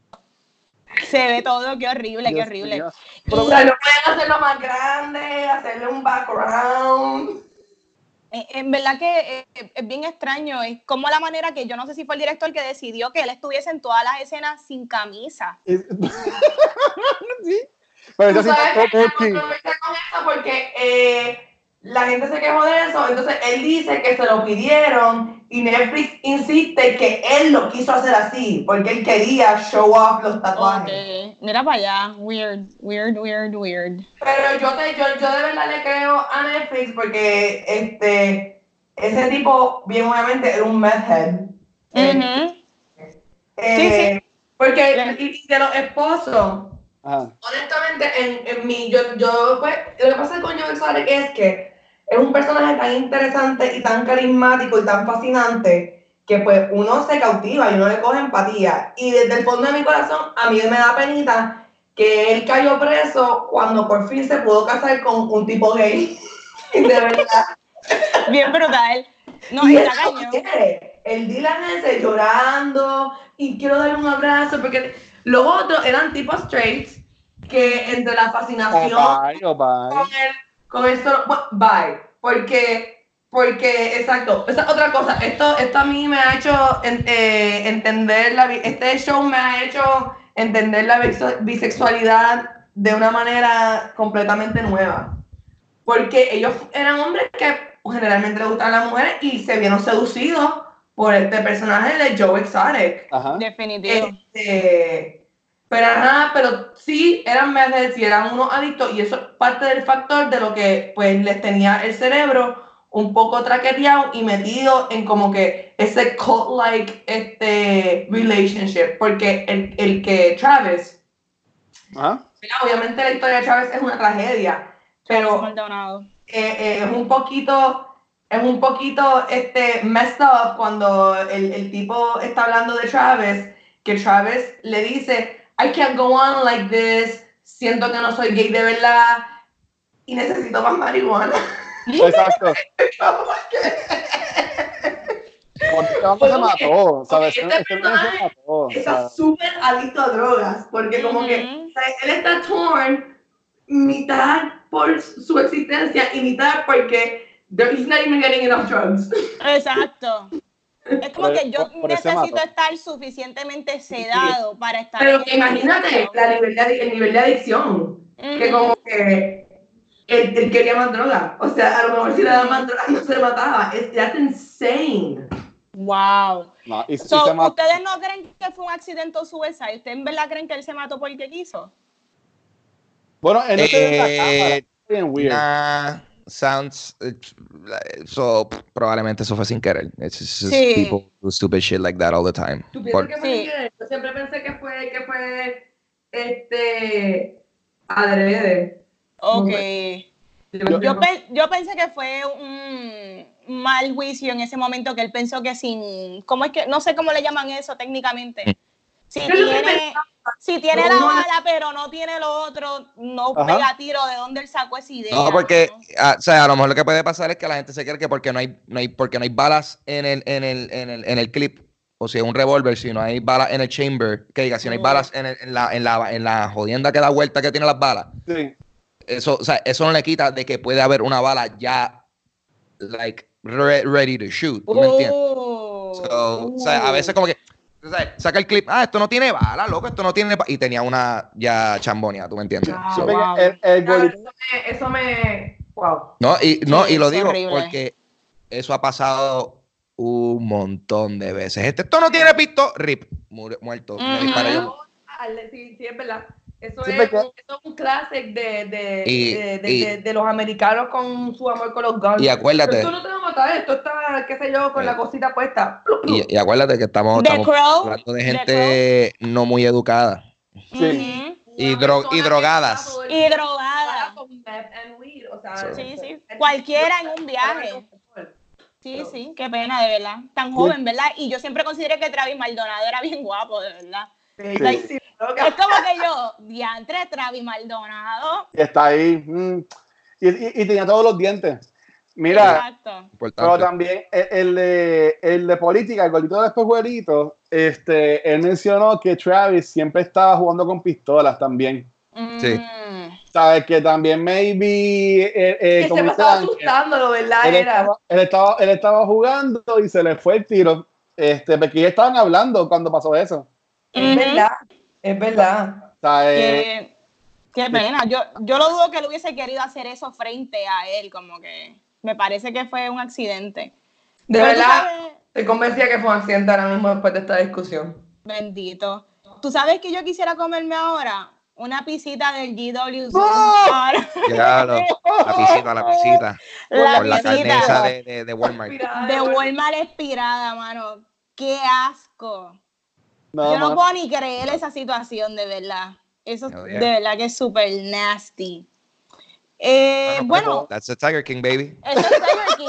[SPEAKER 2] se ve todo, qué horrible, qué horrible.
[SPEAKER 4] Pero, o sea, no pueden hacerlo más grande, hacerle un background.
[SPEAKER 2] Eh, en verdad que eh, es bien extraño, es como la manera que yo no sé si fue el director que decidió que él estuviese en todas las escenas sin camisa. sí.
[SPEAKER 4] Pero eso sí, porque eh, la gente se quejó de eso, entonces él dice que se lo pidieron y Netflix insiste que él lo quiso hacer así, porque él quería show off los tatuajes.
[SPEAKER 2] Mira para allá, weird, weird, weird, weird.
[SPEAKER 4] Pero yo, te, yo, yo de verdad le creo a Netflix porque este ese tipo, bien obviamente, era un meth head. Eh, Porque y de los esposos,
[SPEAKER 3] Ajá.
[SPEAKER 4] honestamente, en, en mi, yo, yo, pues, lo que pasa con Joe Exotic es que es un personaje tan interesante y tan carismático y tan fascinante que pues uno se cautiva y uno le coge empatía. Y desde el fondo de mi corazón, a mí me da penita que él cayó preso cuando por fin se pudo casar con un tipo gay. de verdad.
[SPEAKER 2] Bien brutal. No,
[SPEAKER 4] y
[SPEAKER 2] cañón.
[SPEAKER 4] quiere. El Dylan ese llorando y quiero darle un abrazo porque los otros eran tipos straight que entre la fascinación
[SPEAKER 3] Oh, bye, oh, bye.
[SPEAKER 4] con el, con bueno, bye, porque, porque, exacto, esa es otra cosa, esto, esto a mí me ha hecho eh, entender, la, este show me ha hecho entender la bisexualidad de una manera completamente nueva, porque ellos eran hombres que generalmente les gustan las mujeres y se vieron seducidos por este personaje de Joe Exotic.
[SPEAKER 3] Ajá.
[SPEAKER 2] Definitivo.
[SPEAKER 4] Este, pero ajá, pero sí eran meses y eran unos adictos y eso es parte del factor de lo que pues les tenía el cerebro un poco traqueteado y metido en como que ese cult-like este, relationship, porque el, el que Travis. ¿verdad? obviamente la historia de Travis es una tragedia, pero eh, eh, es un poquito es un poquito este messed up cuando el, el tipo está hablando de Travis que Travis le dice I can't go on like this siento que no soy gay de verdad y necesito más marihuana
[SPEAKER 3] Exacto. Porque este se mató, ¿sabes? Este
[SPEAKER 4] personaje está súper adicto a drogas porque como que
[SPEAKER 2] Ujú.
[SPEAKER 4] o sea, él está torn mitad por su existencia y mitad porque there- he's not even getting enough drugs
[SPEAKER 2] Exacto. Es como
[SPEAKER 3] Por-
[SPEAKER 2] que yo
[SPEAKER 3] por- por ese
[SPEAKER 2] necesito estar suficientemente sedado para estar.
[SPEAKER 4] Pero que imagínate
[SPEAKER 2] sitio.
[SPEAKER 4] la nivel de, el nivel de adicción, que como que él, él quería más droga. O sea, a lo mejor si le daban más droga no se mataba. Es that's insane.
[SPEAKER 2] Wow.
[SPEAKER 3] no, y,
[SPEAKER 2] So. ¿Ustedes no creen que fue un accidente o suicide? ¿Ustedes en verdad creen que él se mató porque quiso?
[SPEAKER 3] Bueno, él no se ve en la
[SPEAKER 1] Eh,
[SPEAKER 3] cámara. Bien weird.
[SPEAKER 1] Nah, sounds. So, probablemente eso fue sin querer. It's just
[SPEAKER 2] Sí.
[SPEAKER 1] people do stupid shit like that all the time.
[SPEAKER 4] ¿Tú
[SPEAKER 1] Por-
[SPEAKER 4] piensas que fue
[SPEAKER 2] Sí.
[SPEAKER 4] sin querer? Yo siempre pensé que fue, que fue este adrede.
[SPEAKER 2] Ok.
[SPEAKER 3] Yo-
[SPEAKER 2] Yo, pe- yo pensé que fue un mal juicio en ese momento que él pensó que sin, ¿cómo es que? No sé cómo le llaman eso técnicamente. Si
[SPEAKER 4] lo que
[SPEAKER 2] tiene, si tiene la
[SPEAKER 4] no,
[SPEAKER 2] bala pero no tiene lo otro, no
[SPEAKER 3] Ajá.
[SPEAKER 2] pega tiro de dónde él sacó esa idea.
[SPEAKER 1] No, porque,
[SPEAKER 2] ¿no?
[SPEAKER 1] ah, o sea, a lo mejor lo que puede pasar es que la gente se cree que porque no hay, no hay, porque no hay balas en el, en el, en el, en el clip, o si es un revólver, si no hay balas en el chamber, que diga, si no hay balas en, el- en la, en la, en la jodienda que da vuelta que tiene las balas,
[SPEAKER 3] Sí.
[SPEAKER 1] eso, o sea, eso no le quita de que puede haber una bala ya, like, re- ready to shoot, ¿tú me entiendes?
[SPEAKER 2] Oh.
[SPEAKER 1] So, o sea, a veces como que, o sea, saca el clip, ah, esto no tiene bala, loco, esto no tiene, ba-", y tenía una ya chambonia, ¿tú me entiendes? So,
[SPEAKER 3] Porque
[SPEAKER 2] wow.
[SPEAKER 3] el, el golito-
[SPEAKER 4] eso, me, eso me. Wow.
[SPEAKER 1] No, y, no,
[SPEAKER 2] Sí,
[SPEAKER 1] y lo digo
[SPEAKER 2] horrible.
[SPEAKER 1] porque eso ha pasado un montón de veces. Este, esto no tiene pisto, rip, murió- muerto. me
[SPEAKER 2] Ujú.
[SPEAKER 1] disparé yo.
[SPEAKER 4] Sí, sí, es verdad. Eso,
[SPEAKER 3] Sí,
[SPEAKER 4] es,
[SPEAKER 3] porque-
[SPEAKER 4] eso es un clásico de, de,
[SPEAKER 1] Y-
[SPEAKER 4] de, de,
[SPEAKER 1] y-
[SPEAKER 4] de- de los americanos con su amor con los guns.
[SPEAKER 1] Y acuérdate,
[SPEAKER 4] Esto no te va a matar, esto está, qué sé yo, con
[SPEAKER 1] Eh.
[SPEAKER 4] la cosita puesta.
[SPEAKER 1] y, y acuérdate que estamos, estamos hablando de gente no muy educada.
[SPEAKER 3] Sí.
[SPEAKER 1] Y dro- y drogadas.
[SPEAKER 2] Y
[SPEAKER 4] tiempo
[SPEAKER 2] drogada.
[SPEAKER 4] con meth and weed, o sea,
[SPEAKER 1] Sí.
[SPEAKER 2] Sí, sí.
[SPEAKER 4] es-
[SPEAKER 2] Cualquiera en un viaje. Sí, sí, qué pena, de verdad. Tan joven, ¿verdad? Y yo siempre consideré que Travis Maldonado era bien guapo, de verdad.
[SPEAKER 4] Loca.
[SPEAKER 2] Es como que yo, diantre, Travis Maldonado.
[SPEAKER 3] y está ahí. mm, y, y- y tenía todos los dientes. Mira,
[SPEAKER 2] Exacto.
[SPEAKER 3] pero también el, el de, el de política, el gordito del espejuelito, este, él mencionó que Travis siempre estaba jugando con pistolas también.
[SPEAKER 1] Sí.
[SPEAKER 2] Mm.
[SPEAKER 3] Sabes que también maybe eh, eh,
[SPEAKER 4] que se me estaba asustando, ¿verdad?
[SPEAKER 3] él,
[SPEAKER 4] Era.
[SPEAKER 3] estaba, él, estaba, él estaba jugando y se le fue el tiro. Este, porque ya estaban hablando cuando pasó eso.
[SPEAKER 4] Es verdad, es verdad.
[SPEAKER 3] O sea, eh,
[SPEAKER 2] Qué, qué pena. Yo, yo lo dudo que él hubiese querido hacer eso frente a él, como que me parece que fue un accidente.
[SPEAKER 4] De
[SPEAKER 2] Pero
[SPEAKER 4] verdad, estoy convencida que fue un accidente ahora mismo después de esta discusión.
[SPEAKER 2] Bendito. ¿Tú sabes que yo quisiera comerme ahora? Una pisita del GWC.
[SPEAKER 3] ¡Oh!
[SPEAKER 1] Llegalo, la pisita, la pisita.
[SPEAKER 2] la
[SPEAKER 1] Con la carne esa de, de, de Walmart.
[SPEAKER 2] de Walmart expirada, mano. ¡Qué asco!
[SPEAKER 3] No,
[SPEAKER 2] Yo no puedo ni creer esa situación, de verdad. Eso de verdad que es súper nasty. Eh, bueno,
[SPEAKER 1] That's the Tiger King, baby.
[SPEAKER 2] eso es Tiger King.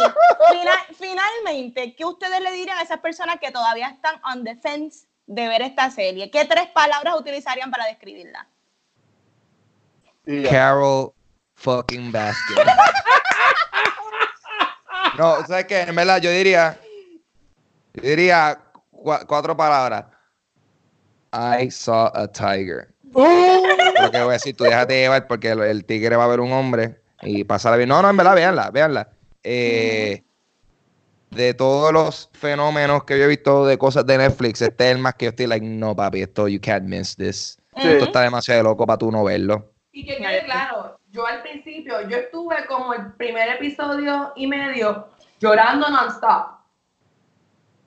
[SPEAKER 2] Fina- finalmente, ¿qué ustedes le dirían a esas personas que todavía están on the fence de ver esta serie? ¿Qué tres palabras utilizarían para describirla?
[SPEAKER 1] Carol fucking Baskin. No, ¿sabes qué? En verdad, yo diría. Yo diría cua- cuatro palabras. I saw a tiger. Lo que voy a decir, tú déjate llevar porque el, el tigre va a ver un hombre y pasarla bien. No, no, en verdad, véanla, véanla. Eh, de todos los fenómenos que yo he visto de cosas de Netflix, este es el más que yo estoy like, no, papi, esto you can't miss this.
[SPEAKER 3] Sí.
[SPEAKER 1] Esto está demasiado loco para tú no verlo.
[SPEAKER 4] Y que quede claro, yo al principio, yo estuve como el primer episodio y medio llorando non-stop.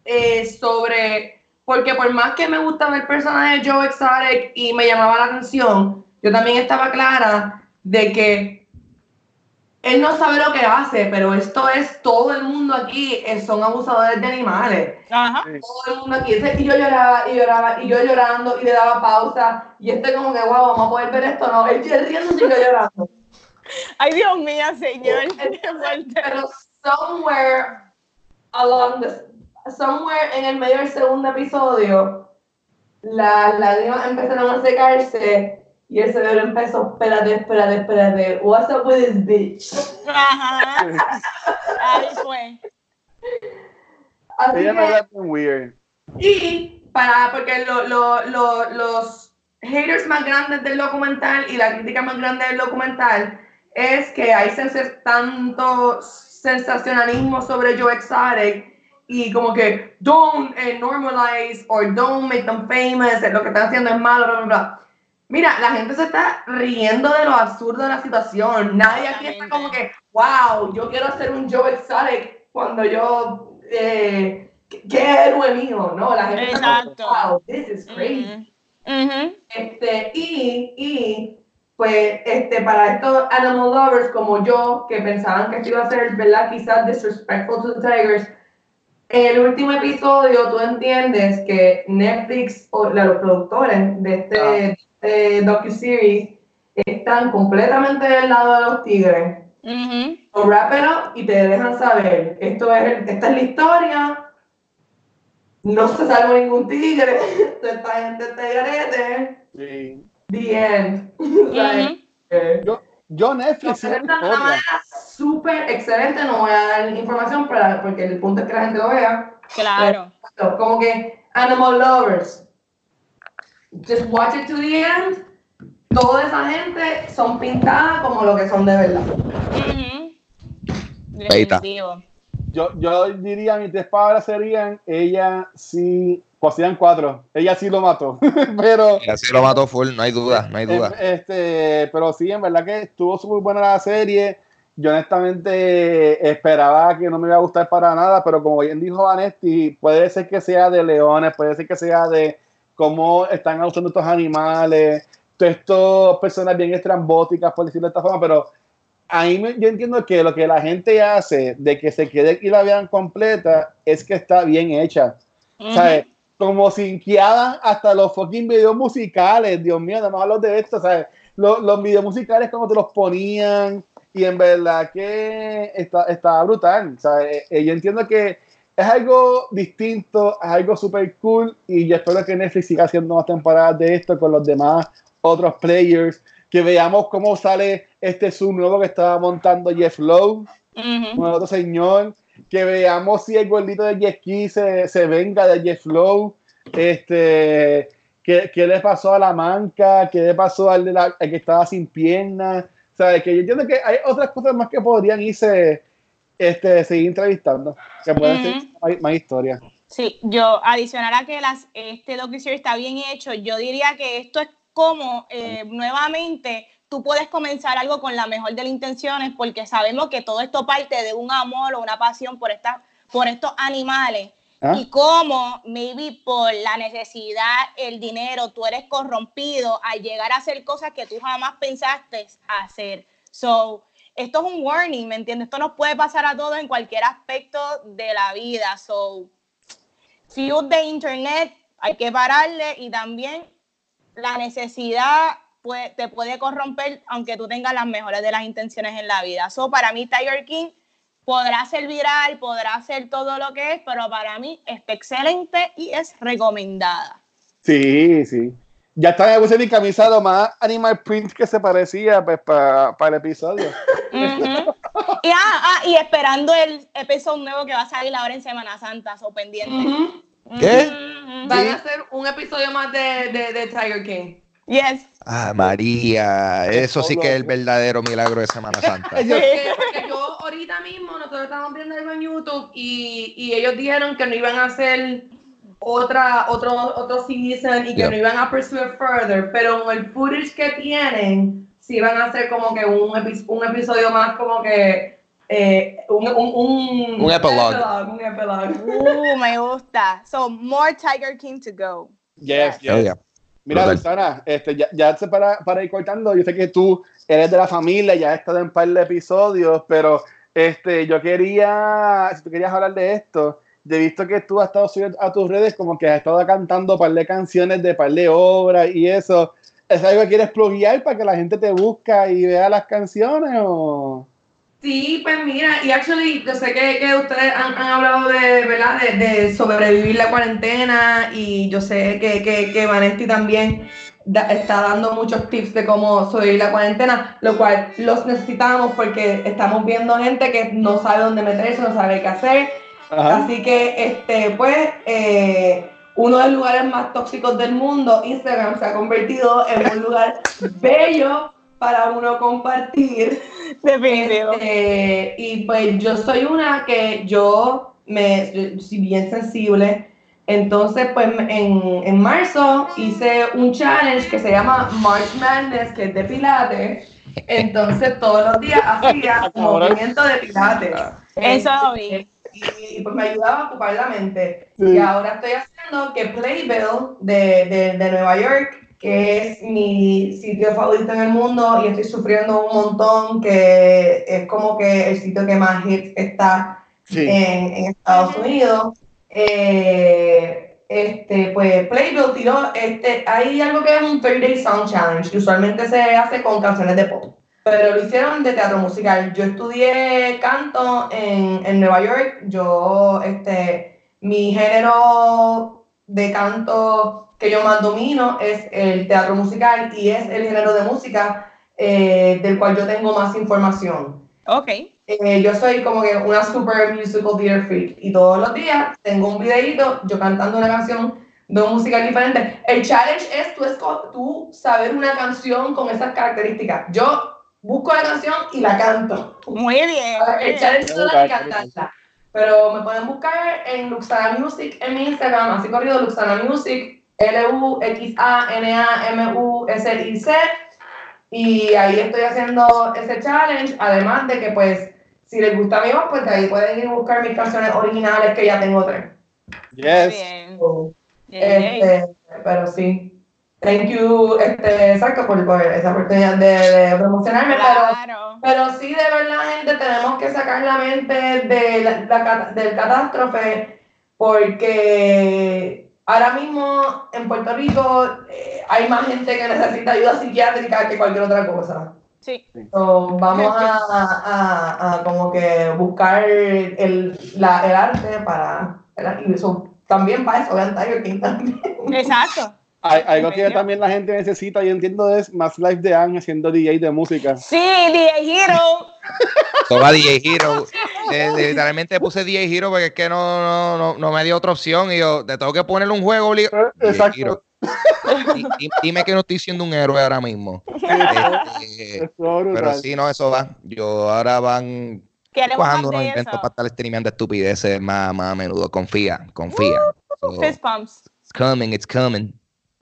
[SPEAKER 4] Eh, sobre, porque por más que me gustaba el personaje de Joe Exotic y me llamaba la atención, yo también estaba clara de que él no sabe lo que hace, pero esto es, todo el mundo aquí eh, son abusadores de animales
[SPEAKER 2] Ajá.
[SPEAKER 4] todo el mundo aquí. Y yo lloraba, y lloraba, y yo llorando, y le daba pausa. Y este como que, wow, vamos a poder ver esto, no. Él riendo y yo llorando.
[SPEAKER 2] Ay, Dios mío, señor.
[SPEAKER 4] Pero somewhere along the, somewhere en el medio del segundo episodio, las lágrimas empezaron a secarse y el cerebro empezó, espérate, espérate, espérate, what's up with this bitch?
[SPEAKER 2] Ajá. Ahí fue.
[SPEAKER 4] Así
[SPEAKER 3] Ella
[SPEAKER 4] que-
[SPEAKER 3] weird.
[SPEAKER 4] Y para, porque lo- lo- lo- los haters más grandes del documental y la crítica más grande del documental es que hay sens- tanto sensacionalismo sobre Joe Exotic y como que don't eh, normalize or don't make them famous, lo que están haciendo es malo, bla, bla, bla. Mira, la gente se está riendo de lo absurdo de la situación. Nadie aquí está como que, wow, yo quiero hacer un Joe Exotic cuando yo, eh, ¿qué héroe mío? No, la gente está como,
[SPEAKER 2] Exacto.
[SPEAKER 4] wow, this is crazy.
[SPEAKER 2] Ujú. Ujú.
[SPEAKER 4] Este, y, y, pues, este, para estos animal lovers como yo, que pensaban que esto iba a ser, ¿verdad? Quizás disrespectful to the tigers. En el último episodio, tú entiendes que Netflix o los productores de este docu-series están completamente del lado de los tigres.
[SPEAKER 2] Ujú.
[SPEAKER 4] So, wrap it up y te dejan saber. Esto es, esta es la historia. No se salvó ningún tigre. Esta gente está garete.
[SPEAKER 3] Sí.
[SPEAKER 4] The end. Eh,
[SPEAKER 3] Yo, Netflix
[SPEAKER 4] súper excelente. No voy a dar información para, porque el punto es que la gente lo vea.
[SPEAKER 2] Claro.
[SPEAKER 4] Pero Como que Animal Lovers. Just watch it to the end. Toda esa gente son pintadas como lo que son de verdad.
[SPEAKER 2] Definitivo.
[SPEAKER 3] Yo, yo diría, mis tres palabras serían, ella sí, pues serían cuatro, ella sí lo mató, pero,
[SPEAKER 1] Y así lo mató full, no hay duda, no hay duda.
[SPEAKER 3] eh, este, pero sí, en verdad que estuvo súper buena la serie, yo honestamente esperaba que no me iba a gustar para nada, pero como bien dijo Vanetti, puede ser que sea de leones, puede ser que sea de cómo están usando estos animales, todas estas personas bien estrambóticas, por decirlo de esta forma, pero ahí me- yo entiendo que lo que la gente hace de que se quede y la vean completa es que está bien hecha.
[SPEAKER 2] Ujú.
[SPEAKER 3] ¿Sabes? Como sinqueaban hasta los fucking videos musicales, Dios mío, nada más hablo de esto, ¿sabes? Los, los videos musicales como te los ponían y en verdad que está, está brutal, ¿sabes? Eh, yo entiendo que es algo distinto, es algo súper cool y yo espero que Netflix siga haciendo más temporadas de esto con los demás otros players, que veamos cómo sale este sub nuevo que estaba montando Jeff Lowe,
[SPEAKER 2] Ujú.
[SPEAKER 3] un otro señor, que veamos si el gordito de Jet Ski se, se venga de Jeff Lowe, este, ¿qué, qué le pasó a la manca, qué le pasó al, de la, al que estaba sin piernas, ¿sabes? Que yo entiendo que hay otras cosas más que podrían irse, este, seguir entrevistando, que pueden ser
[SPEAKER 2] Ujú.
[SPEAKER 3] más, más historias.
[SPEAKER 2] Sí, yo adicional a que las, este docuseries está bien hecho, yo diría que esto es como eh, nuevamente tú puedes comenzar algo con la mejor de las intenciones porque sabemos que todo esto parte de un amor o una pasión por, esta, por estos animales
[SPEAKER 3] ¿Ah?
[SPEAKER 2] y cómo maybe por la necesidad, el dinero, tú eres corrompido al llegar a hacer cosas que tú jamás pensaste hacer. So, esto es un warning, ¿me entiendes? Esto nos puede pasar a todos en cualquier aspecto de la vida. So, feud de internet, hay que pararle y también la necesidad te puede corromper aunque tú tengas las mejores de las intenciones en la vida. So, para mí Tiger King podrá ser viral, podrá hacer todo lo que es, pero para mí está excelente y es recomendada.
[SPEAKER 3] Sí, sí. Ya está, me puse mi camisa más Animal Print que se parecía pues, para el episodio.
[SPEAKER 2] y, ah, ah, y esperando el episodio nuevo que va a salir ahora en Semana Santa, o pendiente.
[SPEAKER 1] ¿Qué?
[SPEAKER 4] Van a hacer un episodio más de, de, de Tiger King.
[SPEAKER 2] Yes.
[SPEAKER 1] Ah, María, eso sí que es el verdadero milagro de Semana Santa.
[SPEAKER 4] yo ahorita mismo, nosotros estamos viendo algo en YouTube y, y ellos dijeron que no iban a hacer otra, otro, otro season y que no iban a pursue further, pero el footage que tienen, sí van a hacer como que un, un episodio más como que eh, un, un, un,
[SPEAKER 1] un epilogue.
[SPEAKER 4] Un epilogue.
[SPEAKER 2] Uh, me gusta. So, more Tiger King to go.
[SPEAKER 3] Yes, yes. Mira, Luisana, este, ya, ya para, para, ir cortando, yo sé que tú eres de la familia, ya has estado en un par de episodios, pero este, yo quería, si tú querías hablar de esto, he visto que tú has estado subiendo a tus redes como que has estado cantando un par de canciones de par de obras y eso. ¿Es algo que quieres pluguear para que la gente te busca y vea las canciones o...?
[SPEAKER 4] Sí, pues mira, y actually, yo sé que, que ustedes han, hablado de, ¿verdad? De, sobrevivir la cuarentena y yo sé que, que, que Vanetti también está dando muchos tips de cómo sobrevivir la cuarentena, lo cual los necesitamos porque estamos viendo gente que no sabe dónde meterse, no sabe qué hacer. Así que, este, pues, eh, uno de los lugares más tóxicos del mundo, Instagram se ha convertido en un lugar bello para uno compartir.
[SPEAKER 2] Definitivo.
[SPEAKER 4] Este, y pues yo soy una que yo me soy bien sensible. Entonces, pues en, en marzo hice un challenge que se llama March Madness, que es de pilates. Entonces, todos los días hacía movimiento de pilates.
[SPEAKER 2] Eso lo vi.
[SPEAKER 4] Y, pues me ayudaba a ocupar la mente. Y ahora estoy haciendo que Playbill de, de, de Nueva York que es mi sitio favorito en el mundo y estoy sufriendo un montón, que es como que el sitio que más hits está en, Estados Unidos. Eh, este, pues Playbill tiró, este, hay algo que es un 30 Day Sound Challenge, que usualmente se hace con canciones de pop, pero lo hicieron de teatro musical. Yo estudié canto en, en Nueva York, yo, este, mi género de canto que yo más domino es el teatro musical y es el género de música eh, del cual yo tengo más información.
[SPEAKER 2] Ok.
[SPEAKER 4] Eh, yo soy como que una super musical theater freak y todos los días tengo un videito yo cantando una canción de un musical diferente. El challenge es tú, tú saber una canción con esas características. Yo busco la canción y la canto.
[SPEAKER 2] Muy bien.
[SPEAKER 4] El challenge es cantarla. Pero me pueden buscar en Luxana Music en mi Instagram, así corrido Luxana Music L-U-X-A-N-A-M-U-S-I-C. Y ahí estoy haciendo ese challenge, además de que pues si les gusta mi voz, pues ahí pueden ir a buscar mis canciones originales que ya tengo tres.
[SPEAKER 3] Yes.
[SPEAKER 4] Este, pero sí. Thank you, este, exacto, por, esa oportunidad de, promocionarme. Pero, pero, sí, de verdad, gente, tenemos que sacar la mente de la, del catástrofe porque Ahora mismo en Puerto Rico eh, hay más gente que necesita ayuda psiquiátrica que cualquier otra cosa.
[SPEAKER 2] Sí.
[SPEAKER 4] vamos a, a, como que buscar el, la, el arte para... Y eso, también para eso, vean Tiger King también.
[SPEAKER 2] Exacto.
[SPEAKER 3] algo que también la gente necesita, yo entiendo, es más live de Anne haciendo DJ de música.
[SPEAKER 2] Sí, DJ Hero.
[SPEAKER 1] Toma DJ Hero. Eh, literalmente puse DJ Hero porque es que no, no, no, me dio otra opción y yo te tengo que ponerle un juego obligado.
[SPEAKER 3] Eh, exacto.
[SPEAKER 1] dime que no estoy siendo un héroe ahora mismo. Este, pero sí, no, eso va. Yo ahora van cuando unos inventos para estar streameando estupideces más, más a menudo. Confía, confía.
[SPEAKER 2] fist pumps.
[SPEAKER 1] It's coming, it's coming.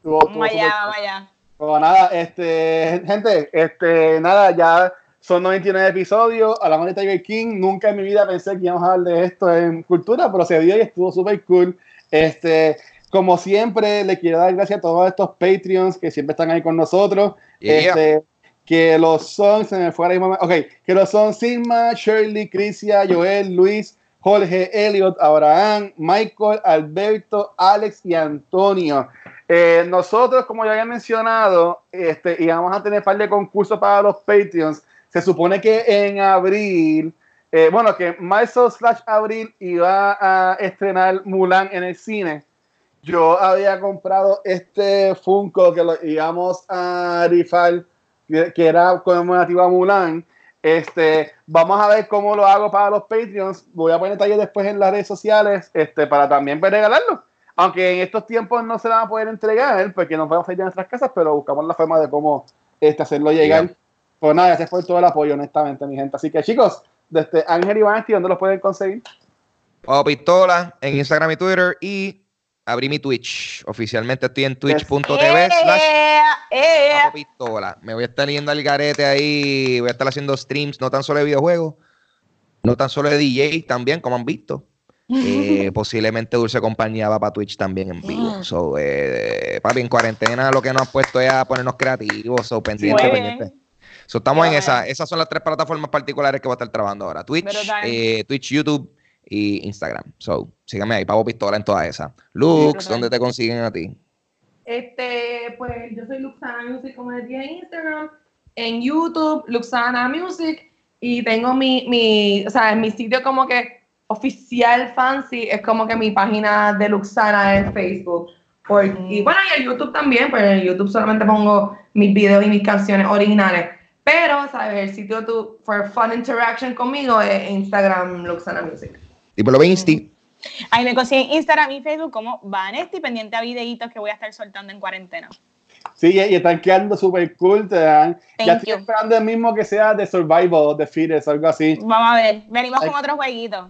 [SPEAKER 2] Vamos allá, vamos allá.
[SPEAKER 3] Pues nada, este, gente, este, nada, ya son 99 episodios, hablamos de Tiger King. Nunca en mi vida pensé que íbamos a hablar de esto en cultura, pero se dio y estuvo súper cool. Este, como siempre, le quiero dar gracias a todos estos Patreons que siempre están ahí con nosotros. Este, que los son, se me fuera ahí, ok, que los son Sigma, Shirley, Crisia, Joel, Luis, Jorge, Elliot, Abraham, Michael, Alberto, Alex y Antonio. Eh, nosotros, como ya había mencionado, este, íbamos a tener un par de concursos para los Patreons. Se supone que en abril, eh, bueno, que marzo slash abril iba a estrenar Mulan en el cine. Yo había comprado este Funko que lo íbamos a rifar, que, era conmemorativo a Mulan. Este, vamos a ver cómo lo hago para los Patreons. Voy a poner detalles después en las redes sociales este, para también regalarlo. Aunque en estos tiempos no se van a poder entregar porque no podemos salir de nuestras casas, pero buscamos la forma de cómo este, hacerlo llegar. Pues nada, gracias por todo el apoyo, honestamente, mi gente. Así que chicos, desde Ángel y Vanesti, ¿dónde los pueden conseguir?
[SPEAKER 1] Pavo Pistola en Instagram y Twitter y abrí mi Twitch. Oficialmente estoy en twitch.tv slash
[SPEAKER 2] Eh, eh.
[SPEAKER 1] Pavo Pistola. Me voy a estar yendo al garete ahí. Voy a estar haciendo streams, no tan solo de videojuegos, no tan solo de DJ también, como han visto. Eh, posiblemente Dulce Compañía va para Twitch también en vivo. So, eh, papi, en cuarentena lo que nos ha puesto es a ponernos creativos, so, pendiente, pendiente. So, estamos en esa. Esas son las tres plataformas particulares que voy a estar trabajando ahora. Twitch, eh, Twitch, YouTube y Instagram. So, síganme ahí, Pavo Pistola en todas esas. Lux. ¿dónde te consiguen a ti?
[SPEAKER 4] Este, pues yo soy Luxana Music, dije en Instagram, en YouTube, Luxana Music, y tengo mi, mi, o sea, mi sitio como que oficial fancy, es como que mi página de Luxana en Facebook. Y bueno, y en YouTube también, pero en YouTube solamente pongo mis videos y mis canciones originales. Pero, ¿sabes? El sitio tu, for fun interaction conmigo es Instagram Luxana Music.
[SPEAKER 1] Y por lo ven Insti.
[SPEAKER 2] Ahí me consiguen Instagram y Facebook como Vanesti, pendiente a videitos que voy a estar soltando en cuarentena.
[SPEAKER 3] Sí, y están quedando súper cool, te dan. Ya estoy
[SPEAKER 2] you.
[SPEAKER 3] esperando el mismo que sea de Survival, de Fears, algo así.
[SPEAKER 2] Vamos a ver, venimos
[SPEAKER 3] Ay.
[SPEAKER 2] con otros jueguitos.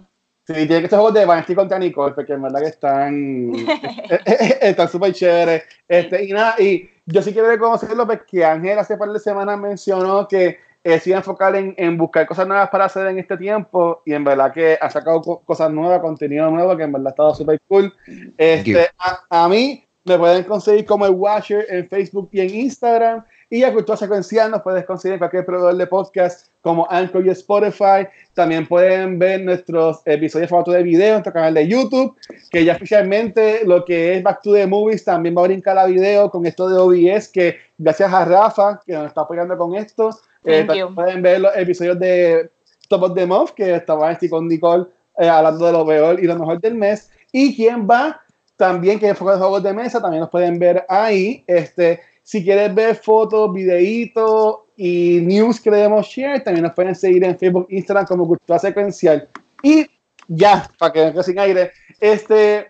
[SPEAKER 3] Sí, tiene que ser juegos de Vanity contra Nicole, porque en verdad que están están súper chéveres. Este, y nada, y yo sí quiero reconocerlo porque Ángel hace par de semanas mencionó que eh, se iba a enfocar en, en buscar cosas nuevas para hacer en este tiempo y en verdad que ha sacado co- cosas nuevas, contenido nuevo que en verdad ha estado súper cool.
[SPEAKER 1] you.
[SPEAKER 3] Este, a, a mí me pueden conseguir como el Watcher en Facebook y en Instagram. Y a Cultura Secuencial nos puedes conseguir en cualquier proveedor de podcast como Anchor y Spotify. También pueden ver nuestros episodios formato de video en nuestro canal de YouTube, que ya oficialmente lo que es Back to the Movies también va a brincar a video con esto de OBS, que gracias a Rafa, que nos está apoyando con esto, eh, pueden ver los episodios de Top of the Month, que estaba aquí con Nicole eh, hablando de lo peor y lo mejor del mes. Y quien va también que enfoca en juegos de mesa, también los pueden ver ahí. Este, si quieres ver fotos, videitos y news que le demos share, también nos pueden seguir en Facebook, Instagram como Cultura Secuencial. Y ya, para que no sin aire, este,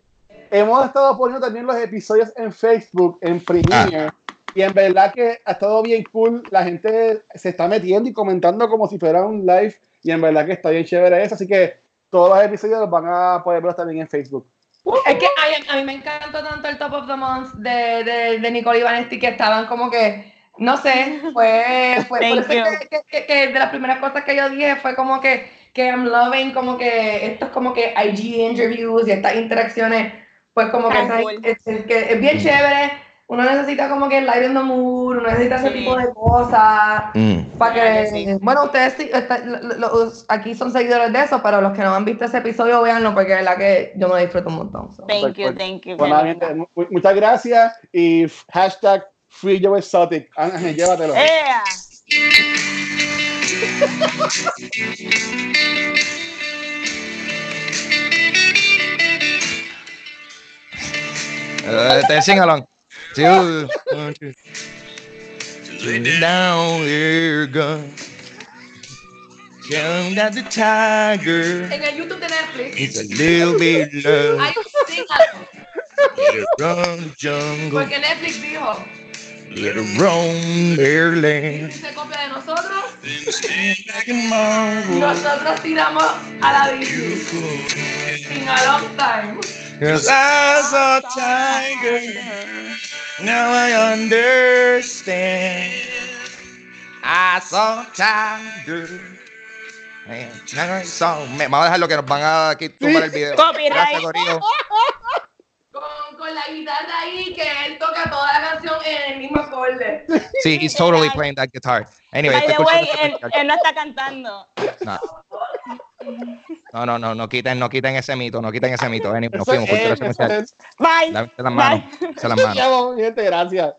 [SPEAKER 3] hemos estado poniendo también los episodios en Facebook, en Premiere. Y en verdad que ha estado bien cool. La gente se está metiendo y comentando como si fuera un live. Y en verdad que está bien chévere eso. Así que todos los episodios los van a poder ver también en Facebook.
[SPEAKER 4] Es que a, mí me encantó tanto el Top of the Month de, de, de Nicole y Vanesti que estaban como que, no sé, fue, fue por eso que, que- que- de las primeras cosas que yo dije fue como que, que I'm loving como que estos como que IG interviews y estas interacciones, pues como que,
[SPEAKER 2] cool.
[SPEAKER 4] es, es que es bien chévere, uno necesita como que light in the mood, uno necesita ese
[SPEAKER 2] Sí.
[SPEAKER 4] tipo de cosas.
[SPEAKER 1] Mm.
[SPEAKER 4] Para que,
[SPEAKER 2] sí.
[SPEAKER 4] bueno, ustedes sí, está- lo- lo- aquí son seguidores de eso, pero los que no han visto ese episodio, véanlo, porque es la que yo me disfruto un montón. so.
[SPEAKER 2] Thank you, thank you.
[SPEAKER 3] Bueno, gente, muchas gracias y hashtag Free Joe Exotic. Ángel, llévatelo.
[SPEAKER 2] ¡Ea!
[SPEAKER 1] Uh, te sing along. Two, one, two. Lay down your gun. Young that the tiger.
[SPEAKER 4] En el YouTube de Netflix
[SPEAKER 1] It's a little bit love.
[SPEAKER 4] hay un single,
[SPEAKER 1] Let it run the jungle.
[SPEAKER 4] porque Netflix dijo,
[SPEAKER 1] Let it roam their land.
[SPEAKER 4] se copia de nosotros,
[SPEAKER 1] Then stand back and marvel.
[SPEAKER 4] nosotros tiramos a la Disney. In a long time.
[SPEAKER 1] Cause I saw tiger. Now I understand. I saw tiger. Man, I saw- Me- Vamos a dejar lo que nos van a aquí tumbar el video.
[SPEAKER 2] Copyright.
[SPEAKER 1] Gracias, Corillo.
[SPEAKER 4] Con, con la guitarra ahí, que él toca toda la canción en el mismo acorde.
[SPEAKER 1] Sí, he's totally playing that guitar. Anyway,
[SPEAKER 2] By the way, él, él no está cantando.
[SPEAKER 1] No. No, no, no, no quiten, no quiten ese mito, no quiten ese mito. Ven, nos fuimos,
[SPEAKER 3] es.
[SPEAKER 2] Bye.
[SPEAKER 1] Lávense las manos,
[SPEAKER 2] Bye.
[SPEAKER 1] lávense las manos.
[SPEAKER 3] Gente, gracias.